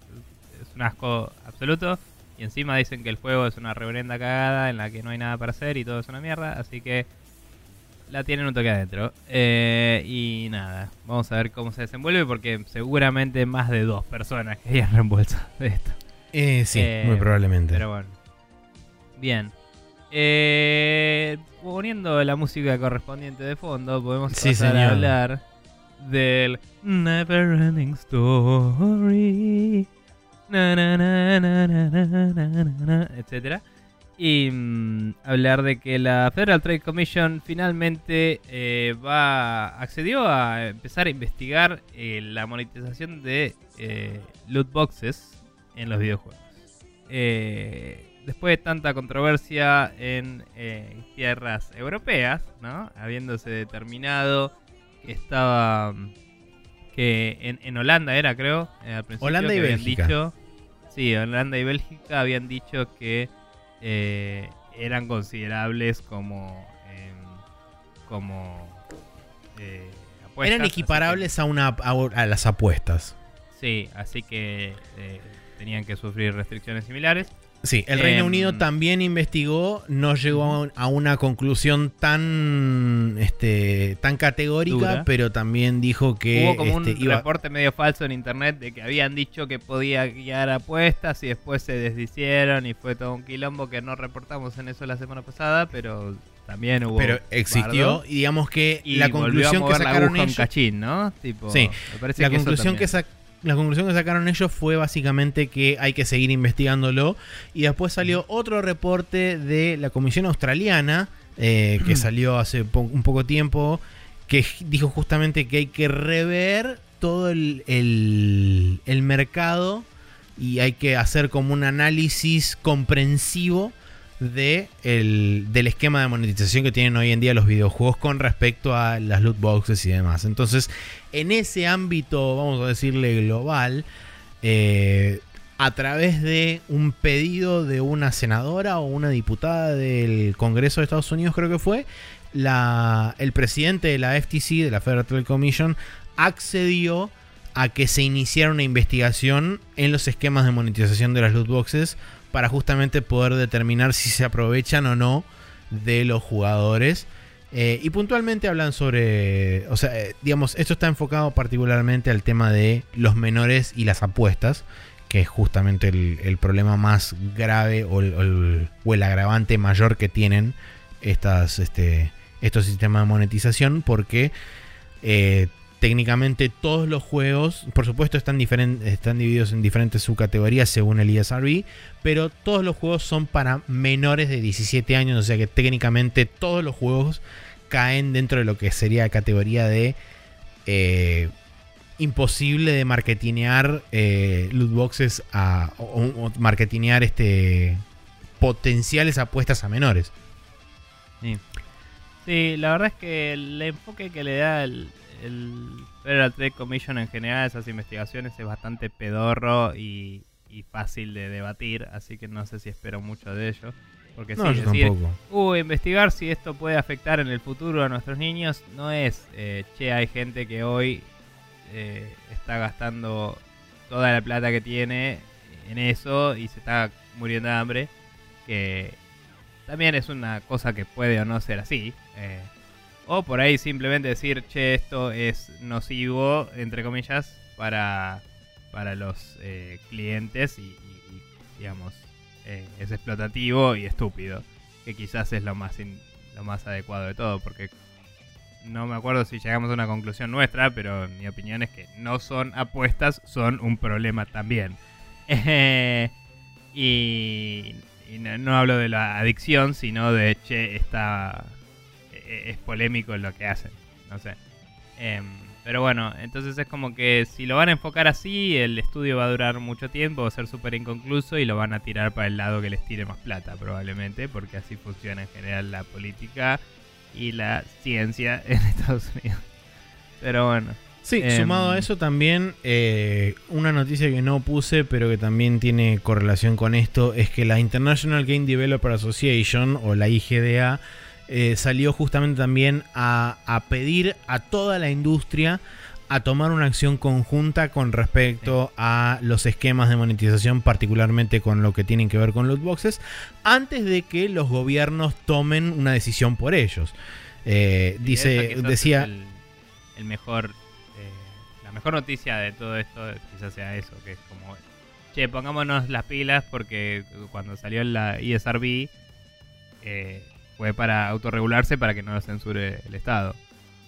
es un asco absoluto y encima dicen que el juego es una reverenda cagada en la que no hay nada para hacer y todo es una mierda, así que la tienen un toque adentro. Eh, y nada, vamos a ver cómo se desenvuelve porque seguramente más de dos personas que hayan reembolso de esto. Eh, sí, muy probablemente. Pero bueno. Bien. Eh, poniendo la música correspondiente de fondo, podemos pasar a hablar del Never Ending Story. etcétera. Y mm, hablar de que la Federal Trade Commission finalmente eh, va accedió a empezar a investigar eh, la monetización de eh, loot boxes en los videojuegos. después de tanta controversia en tierras europeas, ¿no? habiéndose determinado que estaba que en, Holanda era creo al principio Holanda y Bélgica. dicho sí Holanda y Bélgica habían dicho que eh, eran considerables como em, como eh, apuestas, eran equiparables a una a, las apuestas. Sí así que eh, tenían que sufrir restricciones similares Sí, el Reino Unido em, también investigó, no llegó a, una conclusión tan este tan categórica, pero también dijo que hubo como un este, reporte medio falso en internet de que habían dicho que podía guiar apuestas y después se desdicieron y fue todo un quilombo que no reportamos en eso la semana pasada, pero también hubo pero existió y digamos que la conclusión que sacaron ellos cachín, ¿no? Tipo, sí, la conclusión que sacaron la conclusión que sacaron ellos fue básicamente que hay que seguir investigándolo. Y después salió otro reporte de la Comisión Australiana, eh, que salió hace un poco tiempo, que dijo justamente que hay que rever todo el, el mercado y hay que hacer como un análisis comprensivo de del esquema de monetización que tienen hoy en día los videojuegos con respecto a las loot boxes y demás. Entonces, en ese ámbito, vamos a decirle global, eh, a través de un pedido de una senadora o una diputada del Congreso de Estados Unidos, creo que fue, la, el presidente de la FTC, de la Federal Trade Commission, accedió a que se iniciara una investigación en los esquemas de monetización de las loot boxes para justamente poder determinar si se aprovechan o no de los jugadores. Eh, y puntualmente hablan sobre, o sea, eh, digamos, esto está enfocado particularmente al tema de los menores y las apuestas, que es justamente el, problema más grave o el, agravante mayor que tienen estas, este, estos sistemas de monetización, porque eh, técnicamente todos los juegos, por supuesto están, están divididos en diferentes subcategorías según el ESRB, pero todos los juegos son para menores de 17 años, o sea que técnicamente todos los juegos caen dentro de lo que sería categoría de eh, imposible de marketinear eh, loot boxes a, o, marketinear este, potenciales apuestas a menores. Sí, la verdad es que el enfoque que le da el, el Federal Trade Commission en general, esas investigaciones es bastante pedorro y, fácil de debatir, así que no sé si espero mucho de ello. Porque no, sí, decir, uh, investigar si esto puede afectar en el futuro a nuestros niños no es, eh, che, hay gente que hoy eh, está gastando toda la plata que tiene en eso y se está muriendo de hambre, que también es una cosa que puede o no ser así. Eh, o por ahí simplemente decir, che, esto es nocivo, entre comillas, para, para los eh, clientes y, digamos, eh, es explotativo y estúpido. Que quizás es lo más, lo más adecuado de todo, porque no me acuerdo si llegamos a una conclusión nuestra, pero mi opinión es que no son apuestas, son un problema también. y, no, no, hablo de la adicción, sino de, che, esta es polémico lo que hacen. No sé. Em, pero bueno, entonces es como que si lo van a enfocar así, el estudio va a durar mucho tiempo, va a ser súper inconcluso y lo van a tirar para el lado que les tire más plata, probablemente, porque así funciona en general la política y la ciencia en Estados Unidos. Pero bueno. Sí, em, sumado a eso también, eh, una noticia que no puse, pero que también tiene correlación con esto, es que la International Game Developer Association, o la IGDA, eh, salió justamente también a, pedir a toda la industria a tomar una acción conjunta con respecto a los esquemas de monetización, particularmente con lo que tienen que ver con loot boxes, antes de que los gobiernos tomen una decisión por ellos. Eh, dice, decía... El, mejor... Eh, la mejor noticia de todo esto quizás sea eso, que es como... Che, pongámonos las pilas porque cuando salió la ESRB eh, fue para autorregularse para que no lo censure el Estado.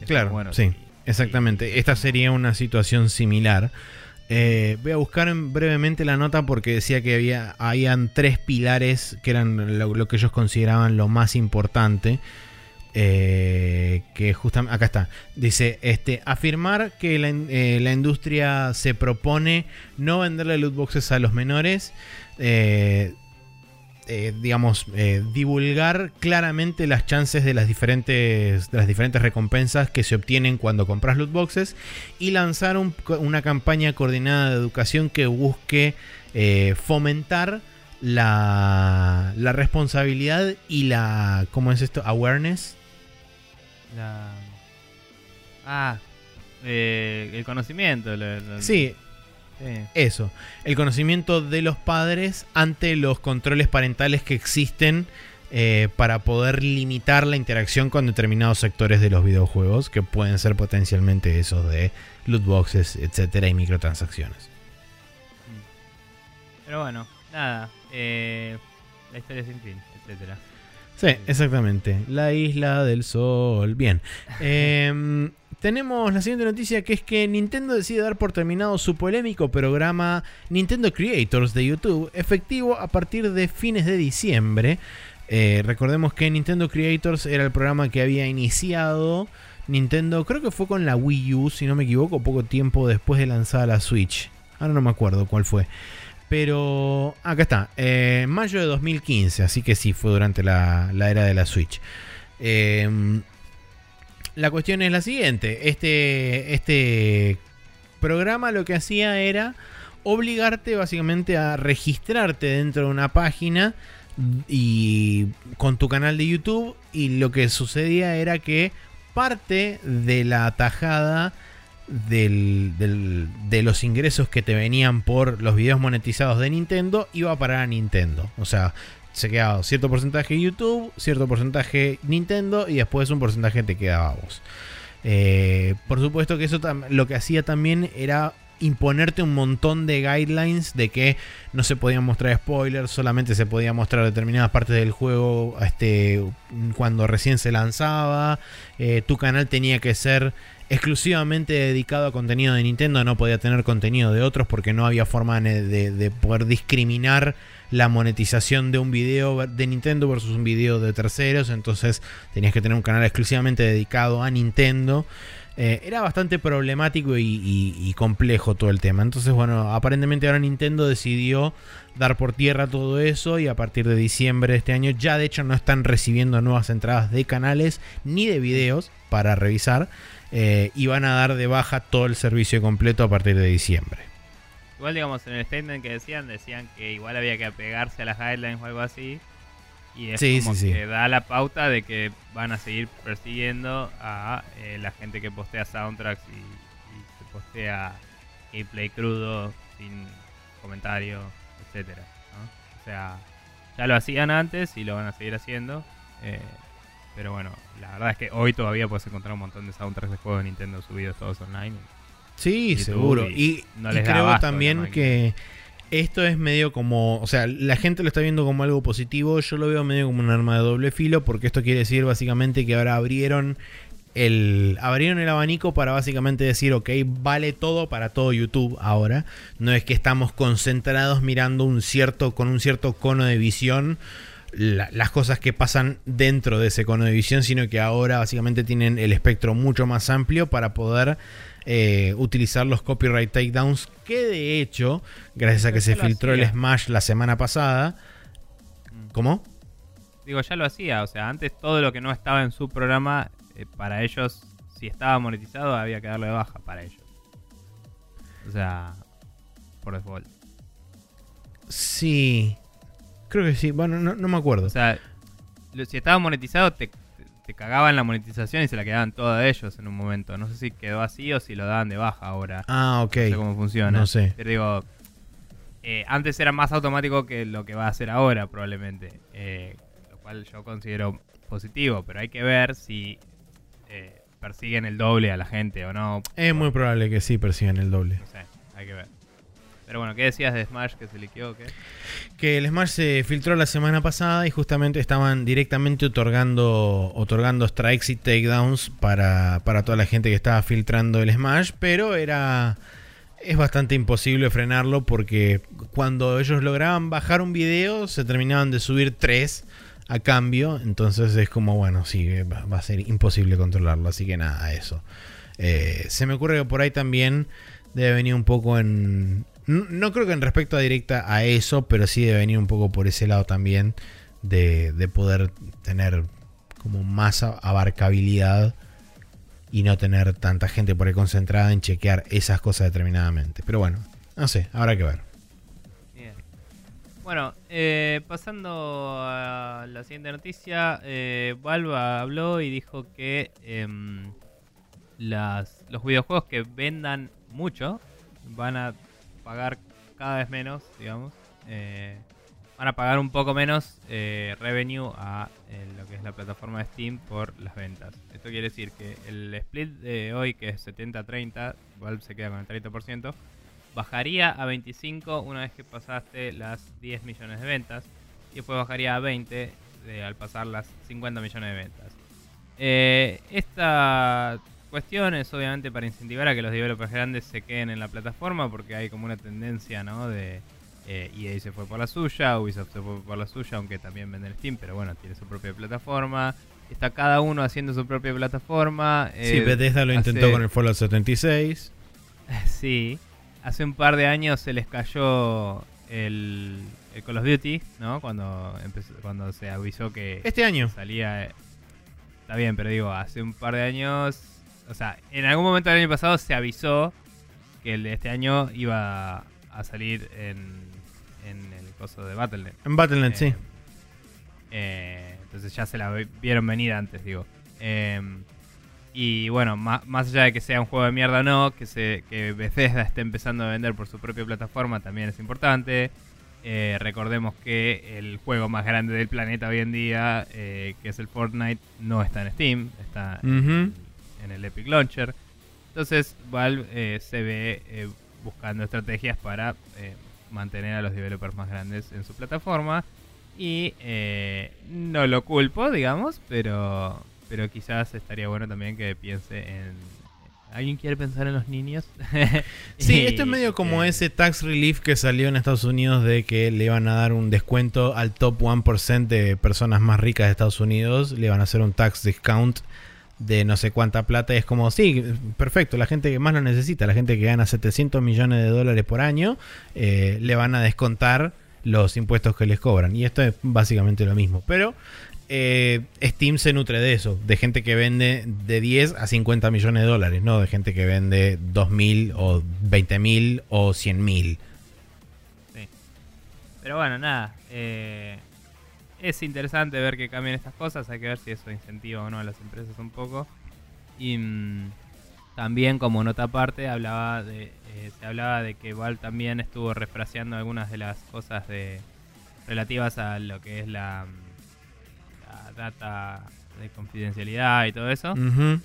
Claro, bueno, sí, exactamente. Esta sería una situación similar. Eh, voy a buscar brevemente la nota porque decía que había habían tres pilares que eran lo, que ellos consideraban lo más importante. Eh, que justamente acá está. Dice: este, afirmar que la, eh, la, industria se propone no venderle loot boxes a los menores. Eh, digamos, eh, divulgar claramente las chances de las, diferentes, de las diferentes recompensas que se obtienen cuando compras loot boxes y lanzar una campaña coordinada de educación que busque eh, fomentar la, la, responsabilidad y la, ¿cómo es esto? Awareness. Ah, el conocimiento. Sí, eso, el conocimiento de los padres ante los controles parentales que existen eh, para poder limitar la interacción con determinados sectores de los videojuegos, que pueden ser potencialmente esos de loot boxes, etcétera, y microtransacciones. Pero bueno, nada, eh, la historia sin fin, etcétera. Sí, exactamente. La isla del sol. Bien. Eh, tenemos la siguiente noticia que es que Nintendo decide dar por terminado su polémico programa Nintendo Creators de YouTube, efectivo a partir de fines de diciembre. Eh, recordemos que Nintendo Creators era el programa que había iniciado Nintendo, creo que fue con la Wii U, si no me equivoco, poco tiempo después de lanzada la Switch. Ahora no me acuerdo cuál fue. Pero acá está, eh, mayo de 2015, así que sí, fue durante la, era de la Switch. Eh, la cuestión es la siguiente. Este, este programa lo que hacía era obligarte básicamente a registrarte dentro de una página y con tu canal de YouTube y lo que sucedía era que parte de la tajada de los ingresos que te venían por los videos monetizados de Nintendo iba a parar a Nintendo. O sea, se quedaba cierto porcentaje YouTube, cierto porcentaje Nintendo y después un porcentaje te quedaba vos. Eh, por supuesto que eso lo que hacía también era imponerte un montón de guidelines de que no se podían mostrar spoilers, solamente se podía mostrar determinadas partes del juego este, cuando recién se lanzaba, eh, tu canal tenía que ser exclusivamente dedicado a contenido de Nintendo, no podía tener contenido de otros porque no había forma de poder discriminar la monetización de un video de Nintendo versus un video de terceros. Entonces tenías que tener un canal exclusivamente dedicado a Nintendo. Eh, era bastante problemático y, complejo todo el tema. Entonces, bueno, aparentemente ahora Nintendo decidió dar por tierra todo eso y a partir de diciembre de este año ya de hecho no están recibiendo nuevas entradas de canales ni de videos para revisar eh, y van a dar de baja todo el servicio completo a partir de diciembre. Igual, digamos, en el statement que decían, decían que igual había que apegarse a las guidelines o algo así. Y es como que da la pauta de que van a seguir persiguiendo a eh, la gente que postea soundtracks y, y postea gameplay crudo, sin comentario, etcétera O sea, ya lo hacían antes y lo van a seguir haciendo. Eh, pero bueno, la verdad es que hoy todavía puedes encontrar un montón de soundtracks de juegos de Nintendo subidos todos online. Sí, seguro. Y, creo también que esto es medio como, o sea, la gente lo está viendo como algo positivo, yo lo veo medio como un arma de doble filo, porque esto quiere decir básicamente que ahora abrieron el, abrieron el abanico para básicamente decir, ok, vale todo para todo YouTube ahora. No es que estamos concentrados mirando un cierto, con un cierto cono de visión las cosas que pasan dentro de ese cono de visión, sino que ahora básicamente tienen el espectro mucho más amplio para poder eh, utilizar los copyright takedowns, que de hecho, gracias a que se filtró el Smash la semana pasada, mm. ¿cómo? Digo, ya lo hacía, o sea, antes todo lo que no estaba en su programa, eh, para ellos, si estaba monetizado, había que darle baja para ellos. O sea, por default. Sí, creo que sí, bueno, no, no me acuerdo. O sea, si estaba monetizado, te te cagaban la monetización y se la quedaban todas ellos en un momento. No sé si quedó así o si lo daban de baja ahora. Ah, ok. No sé cómo funciona. No sé. Pero digo, eh, antes era más automático que lo que va a ser ahora, probablemente. Eh, lo cual yo considero positivo, pero hay que ver si eh, persiguen el doble a la gente o no. Es muy probable que sí persigan el doble. No sé, hay que ver. Pero bueno, ¿qué decías de Smash que se liqueó? Que el Smash se filtró la semana pasada y justamente estaban directamente otorgando, otorgando strikes y takedowns para, para toda la gente que estaba filtrando el Smash, pero era es bastante imposible frenarlo porque cuando ellos lograban bajar un video se terminaban de subir tres a cambio. Entonces es como, bueno, sí, va, a ser imposible controlarlo. Así que nada, eso. Eh, se me ocurre que por ahí también debe venir un poco en... No, creo que en respecto a directa a eso, pero sí debe venir un poco por ese lado también de, de poder tener como más abarcabilidad y no tener tanta gente por ahí concentrada en chequear esas cosas determinadamente. Pero bueno, no sé, habrá que ver. Bien. Bueno, eh, pasando a la siguiente noticia, eh, Valve habló y dijo que em, los videojuegos que vendan mucho van a pagar cada vez menos, digamos. Eh, van a pagar un poco menos eh, revenue a lo que es la plataforma de Steam por las ventas. Esto quiere decir que el split de hoy, que es 70-30, Valve se queda con el 30%, bajaría a 25 una vez que pasaste las 10 millones de ventas y después bajaría a 20 al pasar las 50 millones de ventas. Eh, esta cuestión es obviamente para incentivar a que los developers grandes se queden en la plataforma porque hay como una tendencia ¿no? de eh, EA se fue por la suya, Ubisoft se fue por la suya, aunque también vende Steam, pero bueno, tiene su propia plataforma. Está cada uno haciendo su propia plataforma. sí, eh, Bethesda lo intentó con el Fallout 76. Sí, hace un par de años se les cayó el, Call of Duty, ¿no? Cuando, cuando se avisó que... Este año. Salía... Está bien, pero digo, hace un par de años... O sea, en algún momento del año pasado se avisó que el de este año iba a salir en en el coso de Battle.net. En Battle.net, sí. Eh, eh, entonces ya se la vieron venir antes, digo. Em, y bueno, más, allá de que sea un juego de mierda o no, que, se, que Bethesda esté empezando a vender por su propia plataforma también es importante. Eh, recordemos que el juego más grande del planeta hoy en día, que es el Fortnite, no está en Steam, está en, el Epic Launcher. Entonces Valve se ve buscando estrategias para mantener a los developers más grandes en su plataforma. Y eh, no lo culpo, digamos, pero, pero quizás estaría bueno también que piense en... ¿Alguien quiere pensar en los niños? sí, esto es medio como ese tax relief que salió en Estados Unidos de que le iban a dar un descuento al top 1% de personas más ricas de Estados Unidos. Le iban a hacer un tax discount de no sé cuánta plata. Es como, sí, perfecto, la gente que más lo necesita, la gente que gana 700 millones de dólares por año, eh, le van a descontar los impuestos que les cobran. Y esto es básicamente lo mismo. Pero eh, Steam se nutre de eso, de gente que vende de 10 a 50 millones de dólares, no de gente que vende 2.000 o 20.000 o 100.000. Sí. Pero bueno, nada. Eh, es interesante ver que cambien estas cosas, hay que ver si eso incentiva o no a las empresas un poco. Y mm, también como nota aparte hablaba de, eh, se hablaba de que Val también estuvo refraseando algunas de las cosas de relativas a lo que es la, mm, data de confidencialidad y todo eso,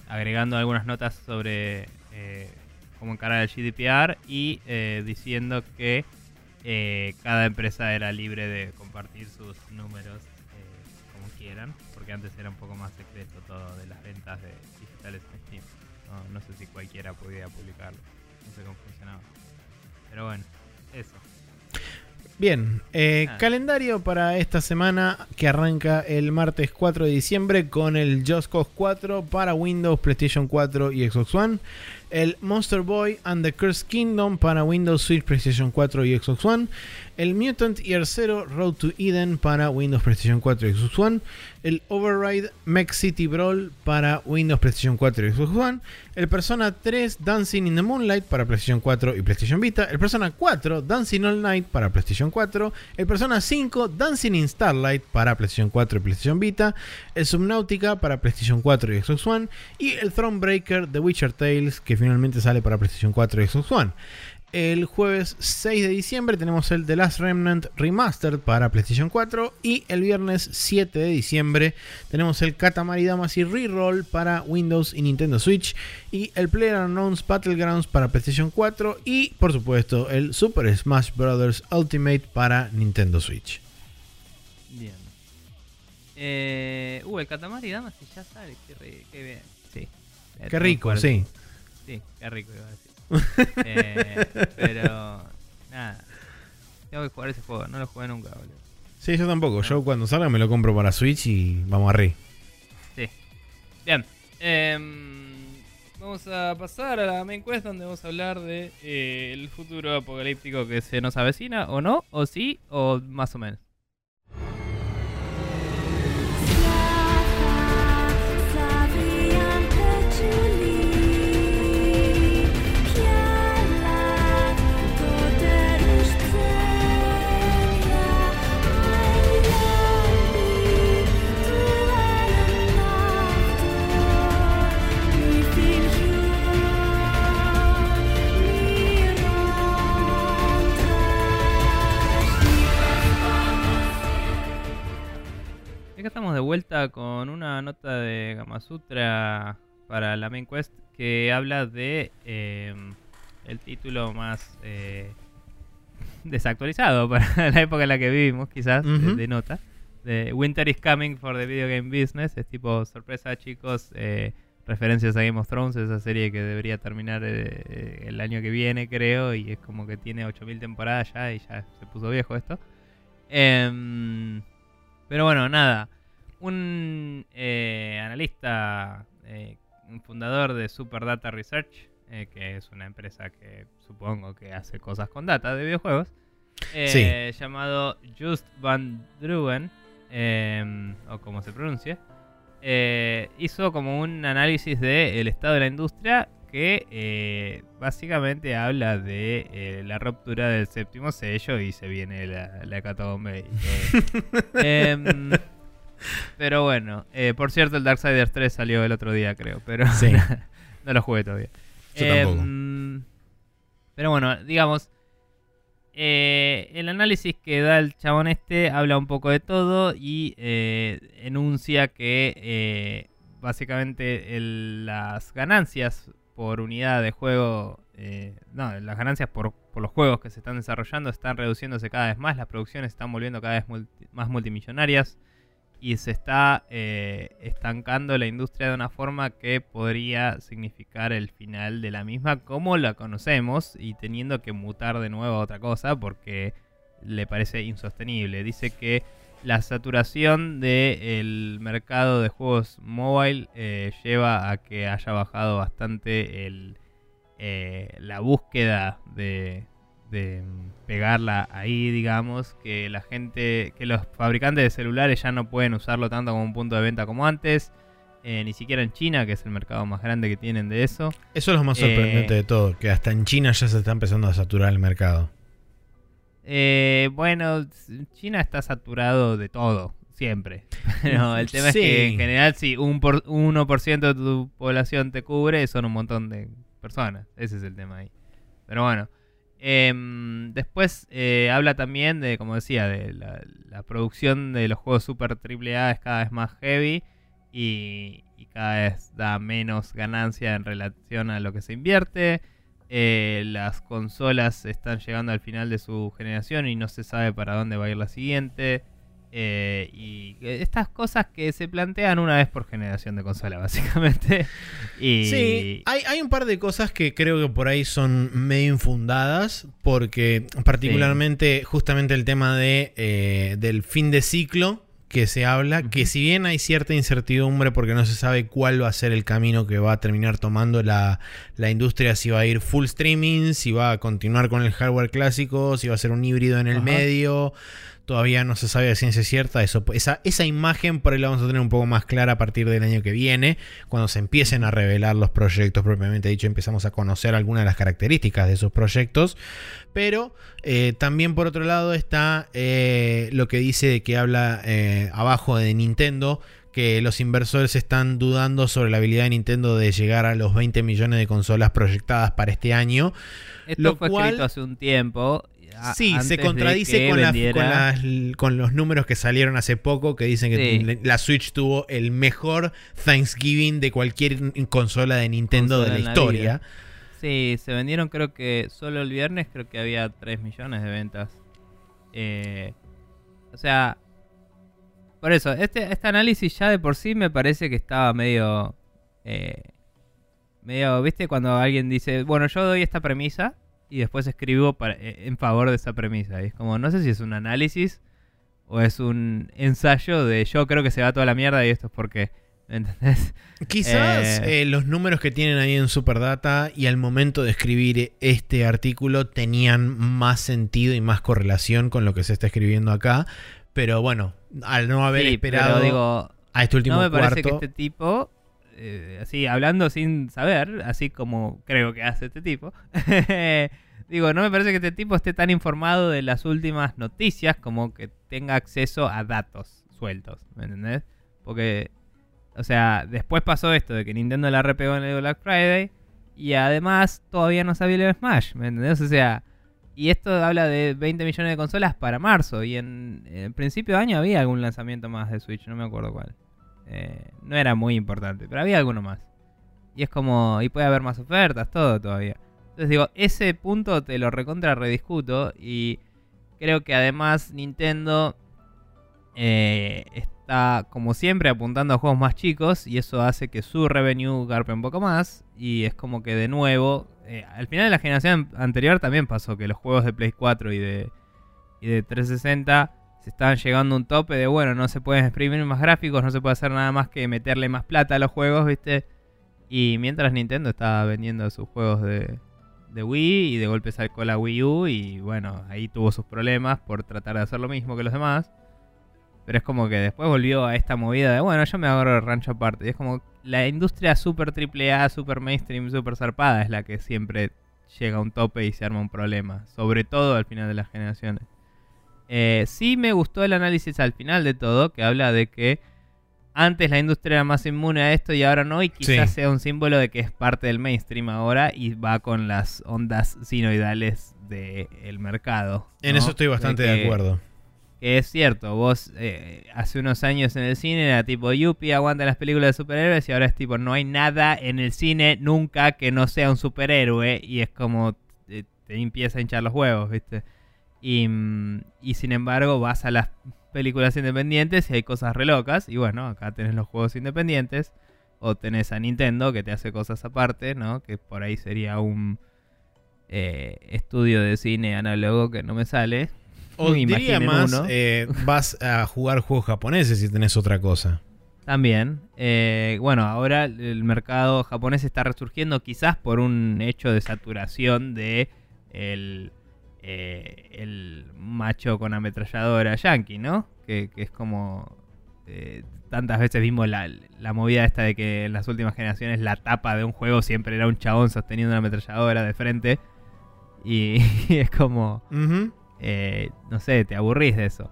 agregando algunas notas sobre eh, cómo encarar el GDPR y eh, diciendo que eh, cada empresa era libre de compartir sus números porque antes era un poco más secreto todo de las ventas de digitales en Steam. No, sé si cualquiera podía publicarlo, no sé cómo funcionaba. Pero bueno, eso. Bien, eh, calendario para esta semana que arranca el martes 4 de diciembre con el Just Cause 4 para Windows, PlayStation 4 y Xbox One el Monster Boy and the Cursed Kingdom para Windows, Switch, PlayStation 4 y Xbox One, el Mutant Year Zero Road to Eden para Windows, PlayStation 4 y Xbox One, el Override Mech City Brawl para Windows, PlayStation 4 y Xbox One, el Persona 3 Dancing in the Moonlight para PlayStation 4 y PlayStation Vita, el Persona 4 Dancing All Night para PlayStation 4, el Persona 5 Dancing in Starlight para PlayStation 4 y PlayStation Vita, el Subnautica para PlayStation 4 y Xbox One. Y el Thronebreaker The Witcher Tales que finalmente sale para PlayStation 4 y Xbox One. El jueves 6 de diciembre tenemos el The Last Remnant Remastered para PlayStation 4. Y el viernes 7 de diciembre tenemos el Katamari Damacy Reroll para Windows y Nintendo Switch. Y el PlayerUnknown's Battlegrounds para PlayStation 4. Y por supuesto el Super Smash Bros. Ultimate para Nintendo Switch. Bien. Eh, uh, el Katamari Damacy ya sale. Qué, bien. Sí. Qué rico, sí. Sí, qué rico iba a decir. Eh, pero nada. Tengo que jugar ese juego, no lo jugué nunca, boludo. Sí, yo tampoco. Yo cuando salga me lo compro para Switch y vamos a re. Sí. Bien. Em, vamos a pasar a la main quest donde vamos a hablar de eh, el futuro apocalíptico que se nos avecina, o no, o sí, o más o menos. De vuelta con una nota de Gamasutra para la main quest que habla de em, el título más eh, desactualizado para la época en la que vivimos, quizás, de, nota. De Winter is coming for the video game business. Es tipo sorpresa, chicos. Eh, referencias a Game of Thrones, esa serie que debería terminar eh, el año que viene, creo. Y es como que tiene 8000 temporadas ya y ya se puso viejo esto. Em, pero bueno, nada un eh, analista, eh, un fundador de Super Data Research, eh, que es una empresa que supongo que hace cosas con data de videojuegos, llamado Just Van Druwen, o como se pronuncia, hizo como un análisis del estado de la industria que básicamente habla de la ruptura del séptimo sello y se viene la, la catombe. Em, pero bueno, eh, por cierto, el Darksiders 3 salió el otro día, creo. Pero no lo jugué todavía. Em, pero bueno, digamos, eh, el análisis que da el chabón este habla un poco de todo y eh, enuncia que básicamente las ganancias por unidad de juego, no, las ganancias por, por, los juegos que se están desarrollando están reduciéndose cada vez más, las producciones están volviendo cada vez más multimillonarias y se está eh, estancando la industria de una forma que podría significar el final de la misma como la conocemos y teniendo que mutar de nuevo a otra cosa porque le parece insostenible. Dice que la saturación del mercado de juegos mobile eh, lleva a que haya bajado bastante el, eh, la búsqueda de, de pegarla ahí, digamos, que la gente, que los fabricantes de celulares ya no pueden usarlo tanto como un punto de venta como antes, eh, ni siquiera en China, que es el mercado más grande que tienen de eso. Eso es lo más sorprendente eh, de todo, que hasta en China ya se está empezando a saturar el mercado. Eh, bueno, China está saturado de todo, siempre. Pero el tema es que en general si un por, 1% de tu población te cubre, son un montón de personas. Ese es el tema ahí. Pero bueno. Em, después eh, habla también de, como decía, de la, producción de los juegos super AAA es cada vez más heavy y, cada vez da menos ganancia en relación a lo que se invierte. Eh, las consolas están llegando al final de su generación y no se sabe para dónde va a ir la siguiente. Eh, y estas cosas que se plantean una vez por generación de consola, básicamente. y... Sí, hay, un par de cosas que creo que por ahí son medio infundadas, porque particularmente justamente el tema de, eh, del fin de ciclo que se habla, que si bien hay cierta incertidumbre porque no se sabe cuál va a ser el camino que va a terminar tomando la, industria, si va a ir full streaming, si va a continuar con el hardware clásico, si va a ser un híbrido en el medio todavía no se sabe de ciencia cierta. Eso, esa, esa imagen por ahí la vamos a tener un poco más clara a partir del año que viene, cuando se empiecen a revelar los proyectos propiamente dicho, empezamos a conocer algunas de las características de esos proyectos. Pero eh, también por otro lado está eh, lo que dice de que habla eh, abajo de Nintendo, que los inversores están dudando sobre la habilidad de Nintendo de llegar a los 20 millones de consolas proyectadas para este año. Esto lo fue escrito hace un tiempo. Sí, se contradice con, con, los números que salieron hace poco que dicen que la Switch tuvo el mejor Thanksgiving de cualquier consola de Nintendo de la, historia. Sí, se vendieron creo que solo el viernes creo que había 3 millones de ventas. Eh, o sea, por eso, este, este análisis ya de por sí me parece que estaba medio... Eh, medio, ¿viste? Cuando alguien dice, bueno, yo doy esta premisa y después escribo para, eh, en favor de esa premisa. Y es como, no sé si es un análisis o es un ensayo de yo creo que se va toda la mierda y esto es porque... ¿Entendés? Quizás eh, los números que tienen ahí en Superdata y al momento de escribir este artículo tenían más sentido y más correlación con lo que se está escribiendo acá. Pero bueno, al no haber esperado digo, a este último no me parece que este tipo, eh, así hablando sin saber, así como creo que hace este tipo, digo, no me parece que este tipo esté tan informado de las últimas noticias como que tenga acceso a datos sueltos, ¿me entendés? Porque, o sea, después pasó esto de que Nintendo la repegó en el Black Friday y además todavía no sabía el Smash, ¿me entendés? O sea, y esto habla de 20 millones de consolas para marzo. Y en, principio de año había algún lanzamiento más de Switch, no me acuerdo cuál. Eh, no era muy importante, pero había alguno más. Y es como, y puede haber más ofertas, todo todavía. Entonces digo, ese punto te lo recontra rediscuto. Y creo que además Nintendo eh, está, como siempre, apuntando a juegos más chicos. Y eso hace que su revenue garpe un poco más. Y es como que de nuevo eh, al final de la generación anterior también pasó que los juegos de Play 4 y de, y de 360 se estaban llegando a un tope de, bueno, no se pueden exprimir más gráficos, no se puede hacer nada más que meterle más plata a los juegos, ¿viste? Y mientras Nintendo estaba vendiendo sus juegos de, Wii y de golpe sacó la Wii U y bueno, ahí tuvo sus problemas por tratar de hacer lo mismo que los demás. Pero es como que después volvió a esta movida de, bueno, yo me agarro el rancho aparte. Y es como la industria super triple A, super mainstream, super zarpada es la que siempre llega a un tope y se arma un problema. Sobre todo al final de las generaciones. Eh, sí me gustó el análisis al final de todo, que habla de que antes la industria era más inmune a esto y ahora no, y quizás sea un símbolo de que es parte del mainstream ahora y va con las ondas sinoidales del mercado. En eso estoy bastante de acuerdo que es cierto, vos eh, hace unos años en el cine era tipo, yupi, aguanta las películas de superhéroes y ahora es tipo, no hay nada en el cine nunca que no sea un superhéroe y es como te, empieza a hinchar los huevos, ¿viste? Y, mm, y, sin embargo vas a las películas independientes y hay cosas re locas y bueno, acá tenés los juegos independientes o tenés a Nintendo que te hace cosas aparte, ¿no? Que por ahí sería un eh, estudio de cine análogo que no me sale o diría más, eh, vas a jugar juegos japoneses si tenés otra cosa. También. Eh, bueno, ahora el mercado japonés está resurgiendo quizás por un hecho de saturación de el, eh, el macho con ametralladora yankee, ¿no? Que, es como... tantas veces vimos la, movida esta de que en las últimas generaciones la tapa de un juego siempre era un chabón sosteniendo una ametralladora de frente. Y, es como... Eh, no sé, te aburrís de eso.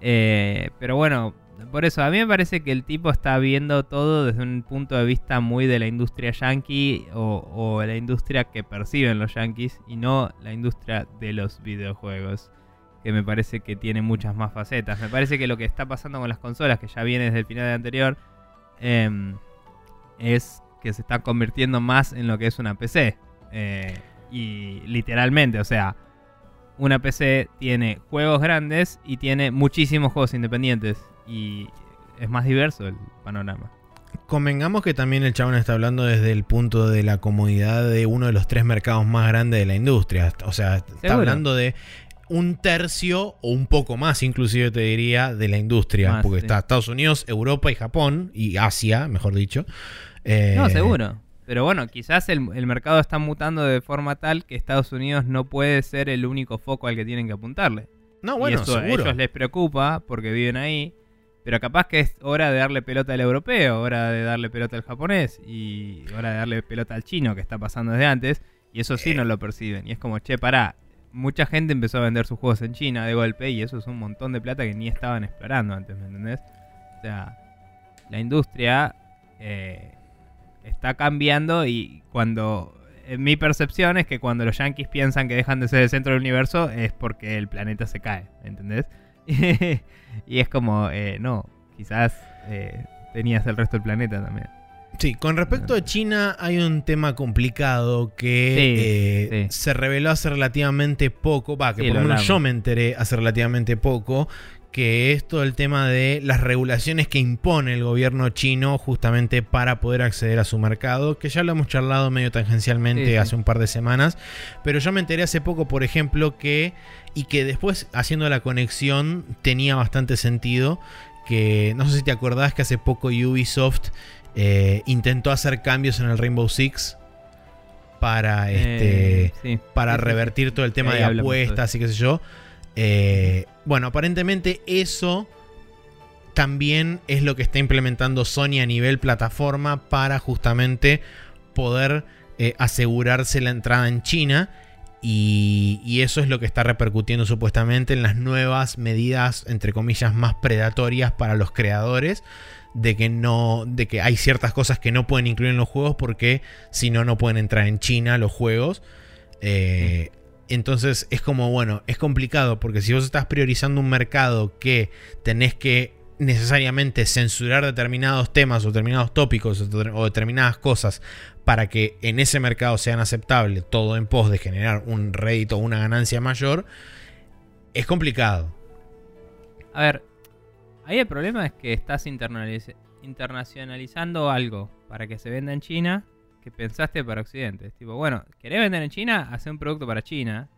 Eh, pero bueno, por eso a mí me parece que el tipo está viendo todo desde un punto de vista muy de la industria yankee o, o la industria que perciben los yankees y no la industria de los videojuegos que me parece que tiene muchas más facetas. Me parece que lo que está pasando con las consolas, que ya viene desde el final de anterior, em, es que se está convirtiendo más en lo que es una PC. Eh, y literalmente, o sea, una PC tiene juegos grandes y tiene muchísimos juegos independientes. Y es más diverso el panorama. Convengamos que también el chabón está hablando desde el punto de la comodidad de uno de los tres mercados más grandes de la industria. O sea, está hablando de un tercio o un poco más, inclusive te diría, de la industria. porque está Estados Unidos, Europa y Japón, y Asia, mejor dicho. no, seguro. Pero bueno, quizás el, mercado está mutando de forma tal que Estados Unidos no puede ser el único foco al que tienen que apuntarle. No, bueno, y eso a ellos les preocupa porque viven ahí. Pero capaz que es hora de darle pelota al europeo, hora de darle pelota al japonés y hora de darle pelota al chino que está pasando desde antes. Y eso sí no lo perciben. Y es como, che, pará. Mucha gente empezó a vender sus juegos en China de golpe y eso es un montón de plata que ni estaban explorando antes, ¿me entendés? O sea, la industria eh, está cambiando y cuando... En mi percepción es que cuando los yankees piensan que dejan de ser el centro del universo es porque el planeta se cae, ¿entendés? y es como, eh, no, quizás eh, tenías el resto del planeta también. Sí, con respecto a China hay un tema complicado que eh, se reveló hace relativamente poco, va, que por lo menos yo me enteré hace relativamente poco, que es todo el tema de las regulaciones que impone el gobierno chino justamente para poder acceder a su mercado, que ya lo hemos charlado medio tangencialmente hace un par de semanas, pero yo me enteré hace poco, por ejemplo, que, y que después haciendo la conexión tenía bastante sentido, que no sé si te acordás que hace poco Ubisoft eh, intentó hacer cambios en el Rainbow Six para, eh, este, para revertir todo el tema de apuestas y qué sé yo. Eh, bueno, aparentemente eso también es lo que está implementando Sony a nivel plataforma para justamente poder asegurarse la entrada en China. Y, y, eso es lo que está repercutiendo supuestamente en las nuevas medidas, entre comillas, más predatorias para los creadores de que no de que hay ciertas cosas que no pueden incluir en los juegos porque si no no pueden entrar en China los juegos eh, entonces es como bueno es complicado porque si vos estás priorizando un mercado que tenés que necesariamente censurar determinados temas o determinados tópicos o determinadas cosas para que en ese mercado sean aceptables todo en pos de generar un rédito o una ganancia mayor es complicado. A ver Ahí el problema es que estás internacionalizando algo para que se venda en China que pensaste para Occidente. Es tipo, bueno, ¿querés vender en China? Haz un producto para China.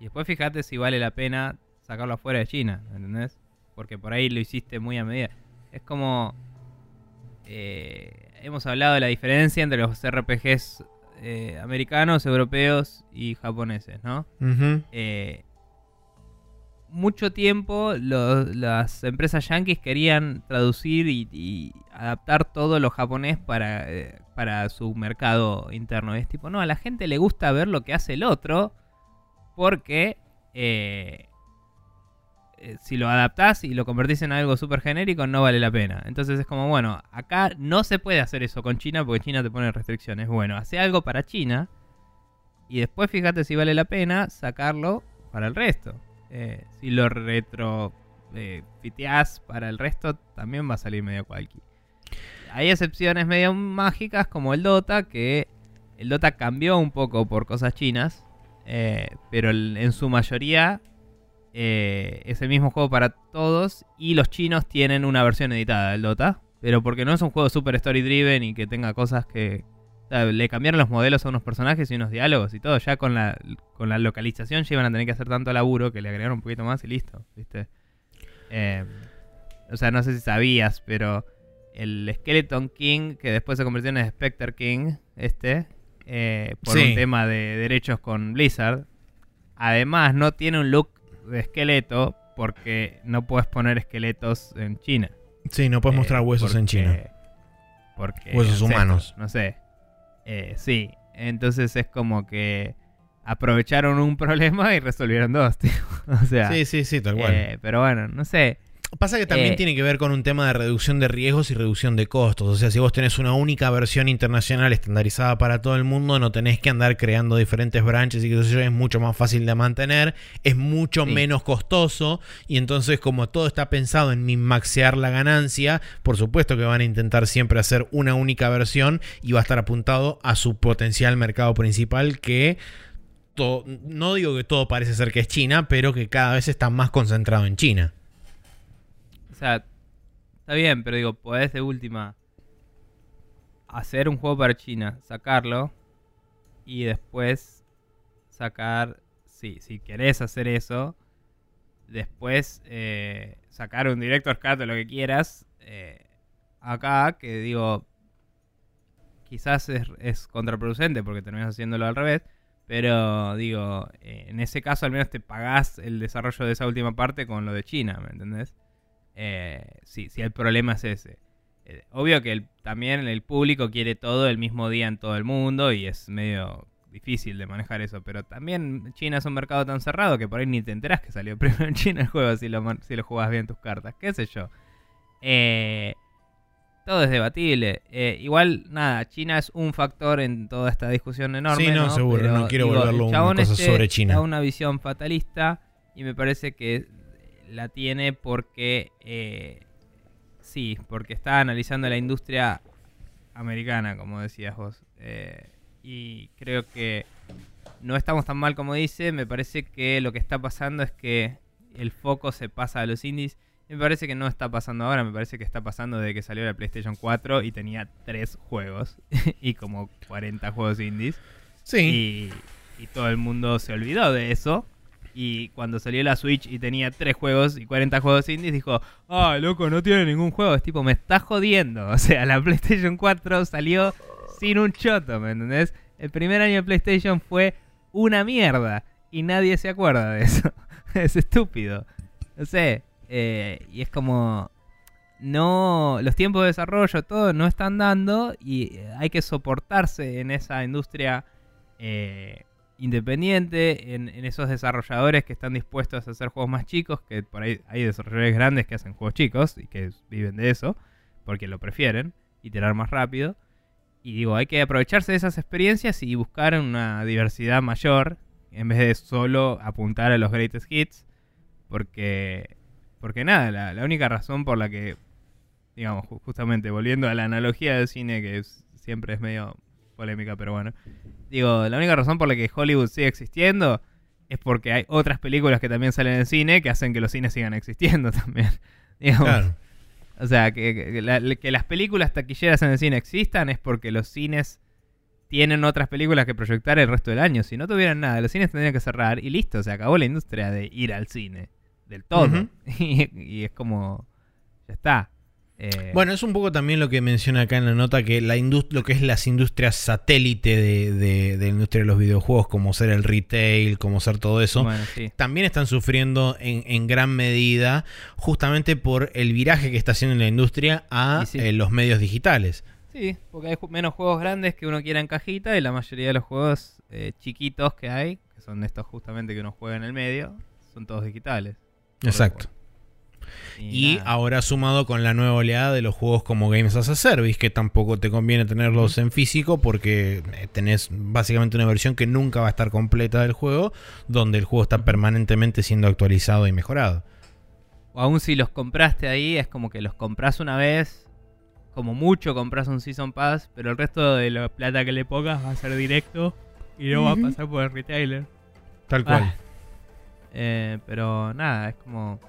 Y después fíjate si vale la pena sacarlo afuera de China, ¿entendés? Porque por ahí lo hiciste muy a medida. Es como... Eh, hemos hablado de la diferencia entre los RPGs eh, americanos, europeos y japoneses, ¿no? mucho tiempo las empresas yankees querían traducir y, adaptar todo lo japonés para, eh, para su mercado interno. Es tipo, no, a la gente le gusta ver lo que hace el otro porque eh, eh, si lo adaptás y lo convertís en algo súper genérico no vale la pena. Entonces es como, bueno, acá no se puede hacer eso con China porque China te pone restricciones. Bueno, hace algo para China y después fíjate si vale la pena sacarlo para el resto. Eh, si lo retro eh, para el resto, también va a salir medio cualquier. Hay excepciones medio mágicas como el Dota, que el Dota cambió un poco por cosas chinas, eh, pero en su mayoría eh, es el mismo juego para todos y los chinos tienen una versión editada del Dota, pero porque no es un juego super story driven y que tenga cosas que, le cambiaron los modelos a unos personajes y unos diálogos y todo. Ya con la, con la localización ya iban a tener que hacer tanto laburo que le agregaron un poquito más y listo, ¿viste? Eh, o sea, no sé si sabías, pero el Skeleton King, que después se convirtió en Spectre King, este, eh, por un tema de derechos con Blizzard, además no tiene un look de esqueleto porque no puedes poner esqueletos en China. Sí, no puedes eh, mostrar huesos en China. Porque, huesos humanos. No sé. Eh, sí, entonces es como que aprovecharon un problema y resolvieron dos, tío. O sea, sí, sí, sí, tal cual. Eh, pero bueno, no sé. Pasa que también eh, tiene que ver con un tema de reducción de riesgos y reducción de costos. O sea, si vos tenés una única versión internacional estandarizada para todo el mundo, no tenés que andar creando diferentes branches y que eso es mucho más fácil de mantener, es mucho menos costoso y entonces como todo está pensado en minmaxear la ganancia, por supuesto que van a intentar siempre hacer una única versión y va a estar apuntado a su potencial mercado principal que no digo que todo parece ser que es China, pero que cada vez está más concentrado en China. O sea, está bien, pero digo, podés de última hacer un juego para China, sacarlo y después sacar, sí, si querés hacer eso, después eh, sacar un director cut o lo que quieras eh, acá, que digo, quizás es, contraproducente porque terminas haciéndolo al revés, pero digo, eh, en ese caso al menos te pagás el desarrollo de esa última parte con lo de China, ¿me entendés? Eh, si, si el problema es ese. Eh, obvio que también el público quiere todo el mismo día en todo el mundo y es medio difícil de manejar eso, pero también China es un mercado tan cerrado que por ahí ni te enterás que salió primero en China el juego si lo, si lo jugás bien tus cartas, qué sé yo. Eh, todo es debatible. Eh, igual, nada, China es un factor en toda esta discusión enorme. Sí, no, seguro, no quiero volverlo una cosa este sobre China. Da una visión fatalista y me parece que la tiene porque, eh, sí, porque está analizando la industria americana, como decías vos. Eh, y creo que no estamos tan mal como dice. Me parece que lo que está pasando es que el foco se pasa a los indies. Me parece que no está pasando ahora, me parece que está pasando desde que salió la PlayStation 4 y tenía tres juegos y como 40 juegos indies. Sí. Y, y, todo el mundo se olvidó de eso. Y cuando salió la Switch y tenía tres juegos y 40 juegos indies, dijo, ah, loco, no tiene ningún juego. Es tipo, me está jodiendo. O sea, la PlayStation 4 salió sin un choto, ¿me entendés? El primer año de PlayStation fue una mierda y nadie se acuerda de eso. es estúpido. No sé. Eh, y es como. No. Los tiempos de desarrollo, todo no están dando. Y hay que soportarse en esa industria eh, independiente. En, esos desarrolladores que están dispuestos a hacer juegos más chicos. Que por ahí hay desarrolladores grandes que hacen juegos chicos y que viven de eso. Porque lo prefieren. Y tirar más rápido. Y digo, hay que aprovecharse de esas experiencias y buscar una diversidad mayor en vez de solo apuntar a los greatest hits. Porque, porque nada, la, única razón por la que, digamos, justamente volviendo a la analogía del cine, que siempre es medio polémica, pero bueno, digo, la única razón por la que Hollywood sigue existiendo es porque hay otras películas que también salen en cine que hacen que los cines sigan existiendo también. Claro. O sea, que, que, las películas taquilleras en el cine existan es porque los cines tienen otras películas que proyectar el resto del año. Si no tuvieran nada, los cines tendrían que cerrar y listo, se acabó la industria de ir al cine. Del todo. y, es como. Ya está. Eh, bueno, es un poco también lo que menciona acá en la nota, que la lo que es las industrias satélite de, la industria de los videojuegos, como ser el retail, como ser todo eso, también están sufriendo en, gran medida justamente por el viraje que está haciendo la industria a eh, los medios digitales. Sí, porque hay menos juegos grandes que uno quiera en cajita y la mayoría de los juegos eh, chiquitos que hay, que son estos justamente que uno juega en el medio, son todos digitales. Exacto. Y, ahora sumado con la nueva oleada de los juegos como Games as a Service, que tampoco te conviene tenerlos en físico porque eh, tenés básicamente una versión que nunca va a estar completa del juego, donde el juego está permanentemente siendo actualizado y mejorado. O aún si los compraste ahí, es como que los compras una vez, como mucho compras un Season Pass, pero el resto de la plata que le pongas va a ser directo y no va a pasar por el retailer. Tal cual. Ah. Eh, pero nada, es como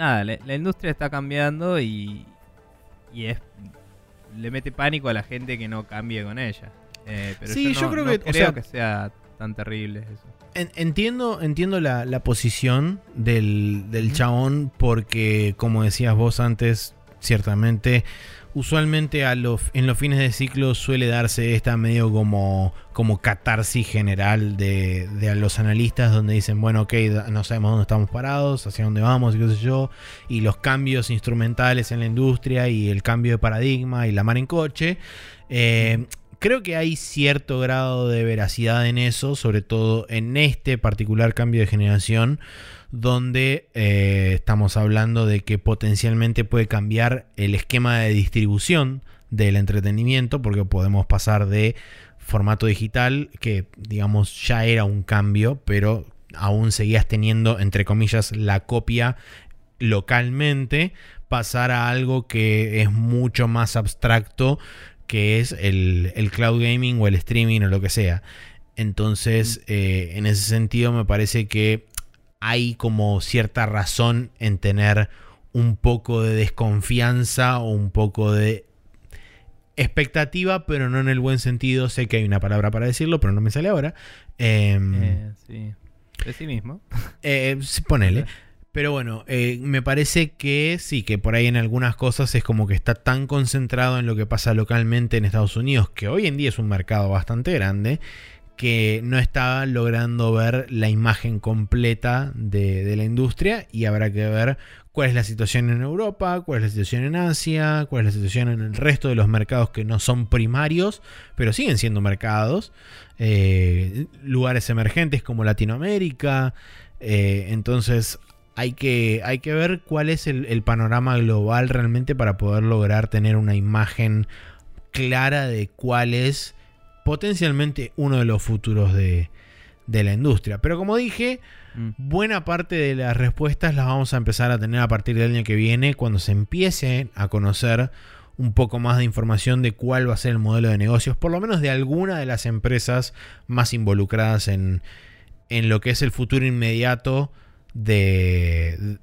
nada, la, industria está cambiando y, y es le mete pánico a la gente que no cambie con ella. Eh, pero sí, yo, creo que, creo que sea tan terrible eso. entiendo, entiendo la, posición del, del chabón porque, como decías vos antes, ciertamente usualmente a los, en los fines de ciclo suele darse esta medio como, como catarsis general de, de, los analistas donde dicen, bueno, ok, no sabemos dónde estamos parados, hacia dónde vamos y qué sé yo, y los cambios instrumentales en la industria y el cambio de paradigma y la mar en coche. Eh, creo que hay cierto grado de veracidad en eso, sobre todo en este particular cambio de generación donde eh, estamos hablando de que potencialmente puede cambiar el esquema de distribución del entretenimiento, porque podemos pasar de formato digital, que digamos ya era un cambio, pero aún seguías teniendo, entre comillas, la copia localmente, pasar a algo que es mucho más abstracto, que es el, cloud gaming o el streaming o lo que sea. Entonces, eh, en ese sentido, me parece que hay como cierta razón en tener un poco de desconfianza o un poco de expectativa, pero no en el buen sentido. Sé que hay una palabra para decirlo, pero no me sale ahora. Em, eh, sí. De sí mismo. Eh, ponele. Pero bueno, eh, me parece que sí, que por ahí en algunas cosas es como que está tan concentrado en lo que pasa localmente en Estados Unidos, que hoy en día es un mercado bastante grande, que no está logrando ver la imagen completa de, la industria y habrá que ver cuál es la situación en Europa, cuál es la situación en Asia, cuál es la situación en el resto de los mercados que no son primarios, pero siguen siendo mercados, eh, lugares emergentes como Latinoamérica, eh, entonces hay que, hay que ver cuál es el, panorama global realmente para poder lograr tener una imagen clara de cuál es potencialmente uno de los futuros de, de la industria. Pero como dije, mm. buena parte de las respuestas las vamos a empezar a tener a partir del año que viene, cuando se empiece a conocer un poco más de información de cuál va a ser el modelo de negocios, por lo menos de alguna de las empresas más involucradas en, en lo que es el futuro inmediato de,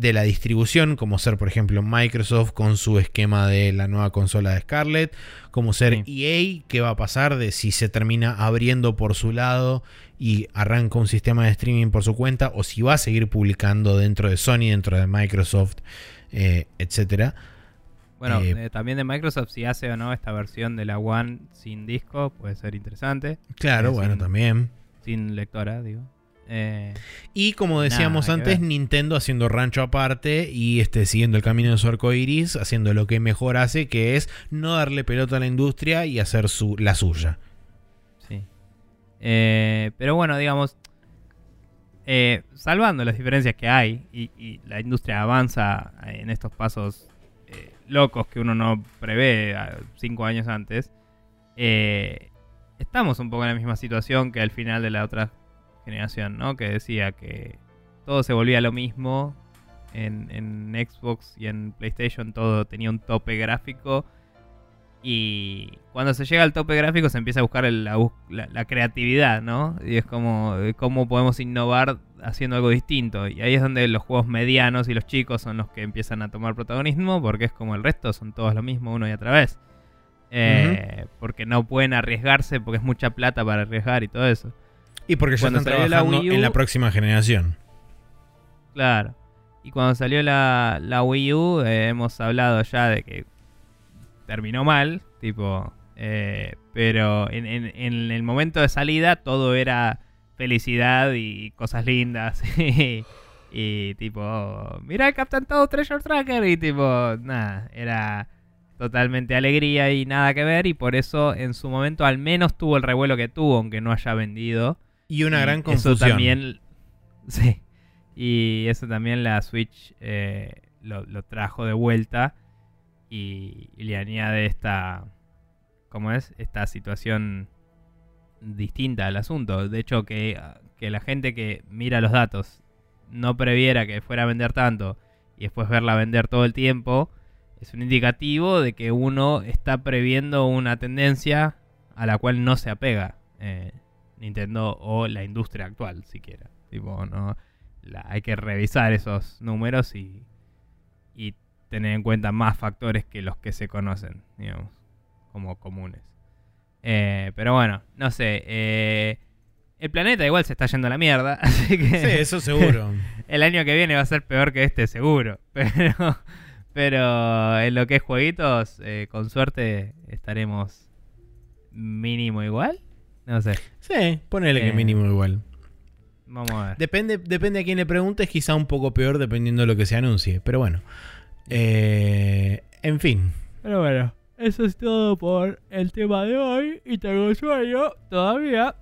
de la distribución, como ser por ejemplo Microsoft con su esquema de la nueva consola de Scarlett, como ser EA, que va a pasar de si se termina abriendo por su lado y arranca un sistema de streaming por su cuenta, o si va a seguir publicando dentro de Sony, dentro de Microsoft, eh, etcétera. Bueno, eh, eh, también de Microsoft, si hace o no esta versión de la One sin disco, puede ser interesante. Claro, bueno, también. Sin lectora, digo. Y como decíamos antes, Nintendo haciendo rancho aparte y este, siguiendo el camino de su arco iris, haciendo lo que mejor hace, que es no darle pelota a la industria y hacer su, la suya. Eh, pero bueno, digamos, eh, salvando las diferencias que hay y, la industria avanza en estos pasos eh, locos que uno no prevé cinco años antes, estamos un poco en la misma situación que al final de la otra generación, ¿no? Que decía que todo se volvía lo mismo. En, en Xbox y en PlayStation todo tenía un tope gráfico y cuando se llega al tope gráfico se empieza a buscar la, creatividad, ¿no? Y es como cómo podemos innovar haciendo algo distinto. Y ahí es donde los juegos medianos y los chicos son los que empiezan a tomar protagonismo, porque es como el resto, son todos lo mismo uno y otra vez. Eh, porque no pueden arriesgarse, porque es mucha plata para arriesgar y todo eso. Y porque ya están trabajando en la próxima generación. Claro. Y cuando salió la, Wii U, eh, hemos hablado ya de que terminó mal, tipo, eh, pero en, el momento de salida todo era felicidad y cosas lindas. y, tipo, mira el Captain Toad Treasure Tracker y tipo, nada, era totalmente alegría y nada que ver y por eso en su momento al menos tuvo el revuelo que tuvo, aunque no haya vendido. Y una gran confusión. Eso también, sí, y eso también la Switch eh, lo trajo de vuelta y, le añade esta, ¿cómo es? Esta situación distinta al asunto. De hecho, que, que la gente que mira los datos no previera que fuera a vender tanto y después verla vender todo el tiempo, es un indicativo de que uno está previendo una tendencia a la cual no se apega eh, Nintendo o la industria actual, siquiera. Tipo, no, hay que revisar esos números y, y tener en cuenta más factores que los que se conocen, digamos, como comunes. Eh, pero bueno, no sé. Eh, el planeta igual se está yendo a la mierda, así que... Sí, eso seguro. el año que viene va a ser peor que este, seguro. Pero, pero en lo que es jueguitos, eh, con suerte estaremos mínimo igual. No sé. Sí, ponele que mínimo igual. Vamos a ver. Depende, depende a quién le preguntes, quizá un poco peor dependiendo de lo que se anuncie. Pero bueno. Eh, en fin. Pero bueno, eso es todo por el tema de hoy. Y tengo sueño todavía.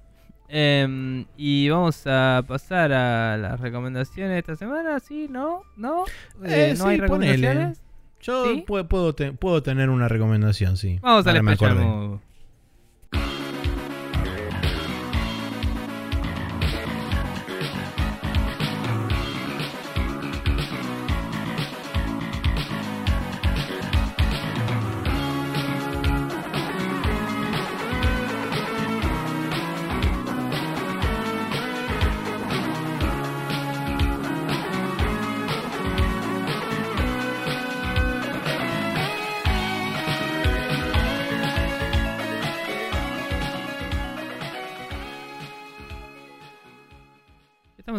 Em, y vamos a pasar a las recomendaciones de esta semana. ¿Sí? ¿No? ¿No? Eh, ¿No hay recomendaciones? Yo puedo, puedo, tener una recomendación, sí. Vamos a la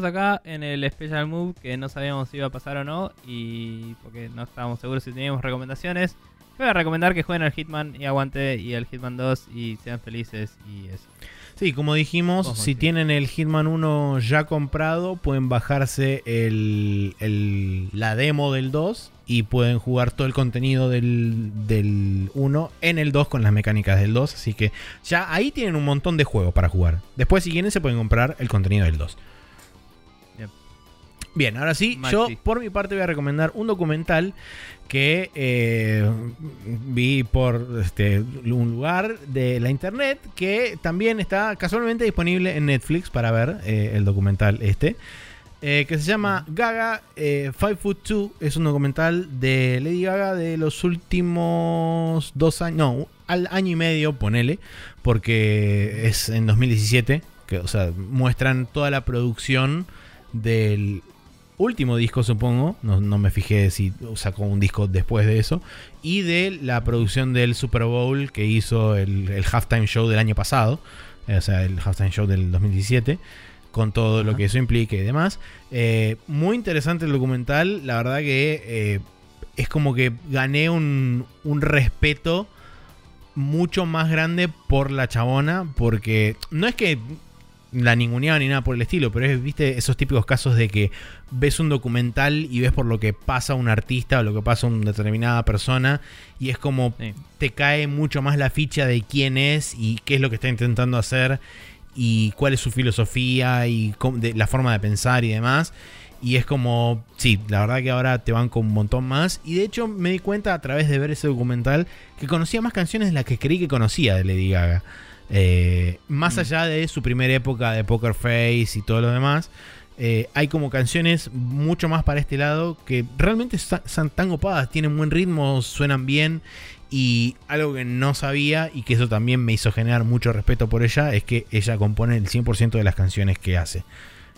acá en el Special Move que no sabíamos si iba a pasar o no y porque no estábamos seguros si teníamos recomendaciones. Yo voy a recomendar que jueguen al Hitman y aguante y al Hitman 2 y sean felices y eso. Sí, como dijimos, si tienen el Hitman 1 ya comprado, pueden bajarse el, la demo del 2 y pueden jugar todo el contenido del, del 1 en el 2 con las mecánicas del 2. Así que ya ahí tienen un montón de juegos para jugar. Después, si quieren, se pueden comprar el contenido del 2. Bien, ahora sí, yo por mi parte voy a recomendar un documental que eh, vi por este, un lugar de la internet que también está casualmente disponible en Netflix para ver eh, el documental este. Eh, que se llama Gaga Five Foot Two. Es un documental de Lady Gaga de los últimos dos años, no, al año y medio, ponele, porque es en 2017. Que, o sea, muestran toda la producción del último disco, supongo. No, me fijé si sacó un disco después de eso. Y de la producción del Super Bowl que hizo el, el halftime show del año pasado. Eh, o sea, el halftime show del 2017. Con todo lo que eso implique y demás. Eh, muy interesante el documental. La verdad que eh, es como que gané un, un respeto mucho más grande por la chabona. Porque no es que la ninguneaba ni nada por el estilo, pero es, viste, esos típicos casos de que ves un documental y ves por lo que pasa un artista o lo que pasa una determinada persona y es como te cae mucho más la ficha de quién es y qué es lo que está intentando hacer y cuál es su filosofía y la forma de pensar y demás. Y es como, sí, la verdad que ahora te van con un montón más. Y de hecho me di cuenta a través de ver ese documental que conocía más canciones de las que creí que conocía de Lady Gaga. Eh, más mm. allá de su primera época de Poker Face y todo lo demás, eh, hay como canciones mucho más para este lado que realmente están tan copadas, tienen buen ritmo, suenan bien. Y algo que no sabía y que eso también me hizo generar mucho respeto por ella es que ella compone el 100% de las canciones que hace.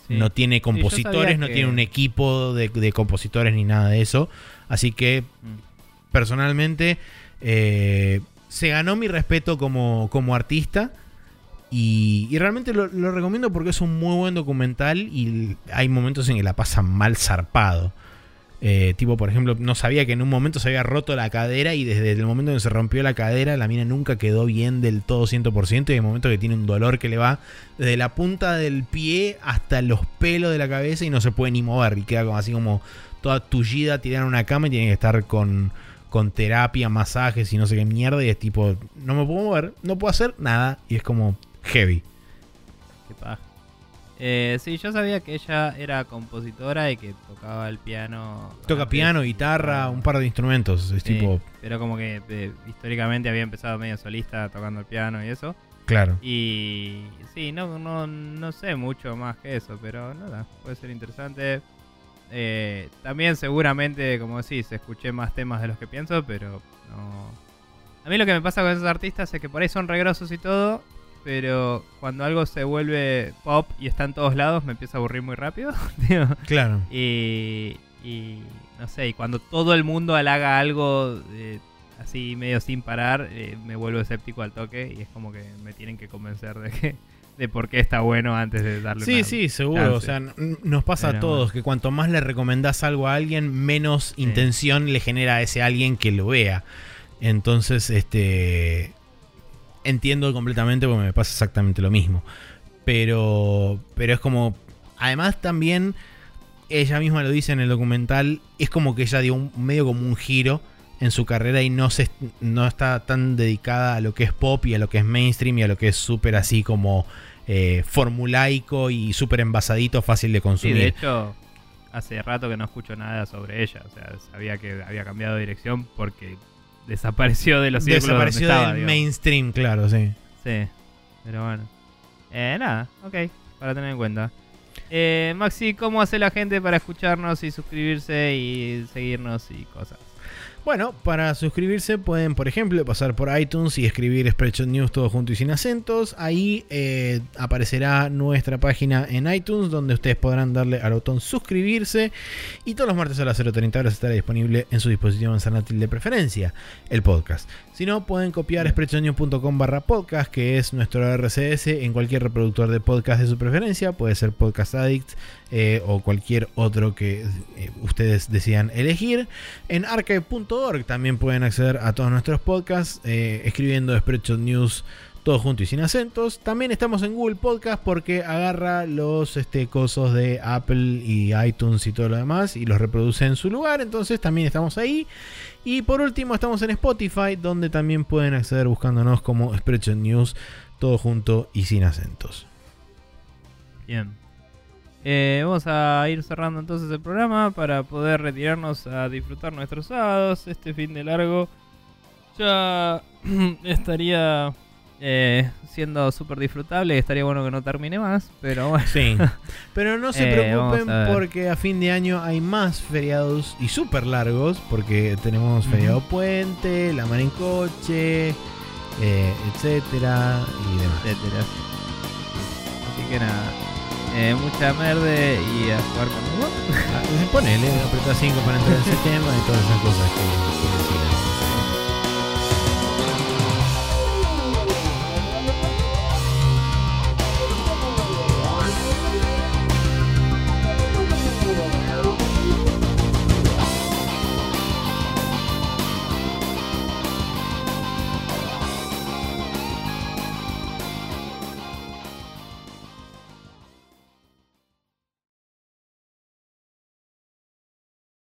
No tiene compositores, no tiene un equipo de, compositores ni nada de eso. Así que, mm. personalmente, eh, se ganó mi respeto como, como artista. Y, realmente lo, recomiendo porque es un muy buen documental y hay momentos en que la pasa mal zarpado. Eh, tipo, por ejemplo, no sabía que en un momento se había roto la cadera y desde el momento en que se rompió la cadera, la mina nunca quedó bien del todo 100% y hay momento que tiene un dolor que le va desde la punta del pie hasta los pelos de la cabeza y no se puede ni mover y queda así como toda tullida tirada en una cama y tiene que estar con con terapia, masajes y no sé qué mierda. Y es tipo, no me puedo mover, no puedo hacer nada. Y es como heavy. Qué paja. Eh, sí, yo sabía que ella era compositora y que tocaba el piano. Toca piano, guitarra, un par de instrumentos. Es tipo. Pero como que eh, históricamente había empezado medio solista tocando el piano y eso. Claro. Y sí, no, no, no sé mucho más que eso, pero nada, puede ser interesante. Eh, también seguramente, como decís, escuché más temas de los que pienso, pero no... A mí lo que me pasa con esos artistas es que por ahí son regrosos y todo, pero cuando algo se vuelve pop y está en todos lados me empieza a aburrir muy rápido. Claro. Y, no sé, y cuando todo el mundo halaga algo eh, así medio sin parar, eh, me vuelvo escéptico al toque y es como que me tienen que convencer de que de por qué está bueno antes de darle Sí, sí, seguro. O sea, nos pasa a todos que cuanto más le recomendás algo a alguien, menos intención le genera a ese alguien que lo vea. Entonces, este. Entiendo completamente porque me pasa exactamente lo mismo. Pero. Pero es como. Además, también. Ella misma lo dice en el documental. Es como que ella dio un medio como un giro en su carrera y no, se, no está tan dedicada a lo que es pop y a lo que es mainstream y a lo que es súper así como eh, formulaico y súper envasadito, fácil de consumir. de hecho, hace rato que no escucho nada sobre ella. O sea, sabía que había cambiado de dirección porque desapareció de los círculos Desapareció del mainstream, claro, sí. Sí, pero bueno. Eh, nada, ok, para tener en cuenta. Eh, Maxi, ¿cómo hace la gente para escucharnos y suscribirse y seguirnos y cosas? Bueno, para suscribirse pueden, por ejemplo, pasar por iTunes y escribir Spreadshot News todo junto y sin acentos. Ahí eh, aparecerá nuestra página en iTunes donde ustedes podrán darle al botón suscribirse. Y todos los martes a las 0.30 horas estará disponible en su dispositivo manzanatil de preferencia el podcast. Si no, pueden copiar spreadshotnews.com barra podcast, que es nuestro RCS en cualquier reproductor de podcast de su preferencia. Puede ser Podcast Addict eh, o cualquier otro que eh, ustedes decidan elegir. En archive.org también pueden acceder a todos nuestros podcasts eh, escribiendo Spreadshot News todo junto y sin acentos. También estamos en Google Podcast porque agarra los este, cosos de Apple y iTunes y todo lo demás y los reproduce en su lugar. Entonces también estamos ahí. Y por último estamos en Spotify donde también pueden acceder buscándonos como Spreadshot News todo junto y sin acentos. Bien. Eh, vamos a ir cerrando entonces el programa para poder retirarnos a disfrutar nuestros sábados. Este fin de largo ya estaría eh, siendo súper disfrutable. Estaría bueno que no termine más, pero bueno. Sí. Pero no se eh, preocupen porque a fin de año hay más feriados y súper largos porque tenemos feriado puente, la mar en coche, eh, etcétera y demás. Etcétera. Así que nada. Eh, mucha merde y a jugar con ah, Ponele, aprieta 5 para entrar en septiembre y todas esas cosas que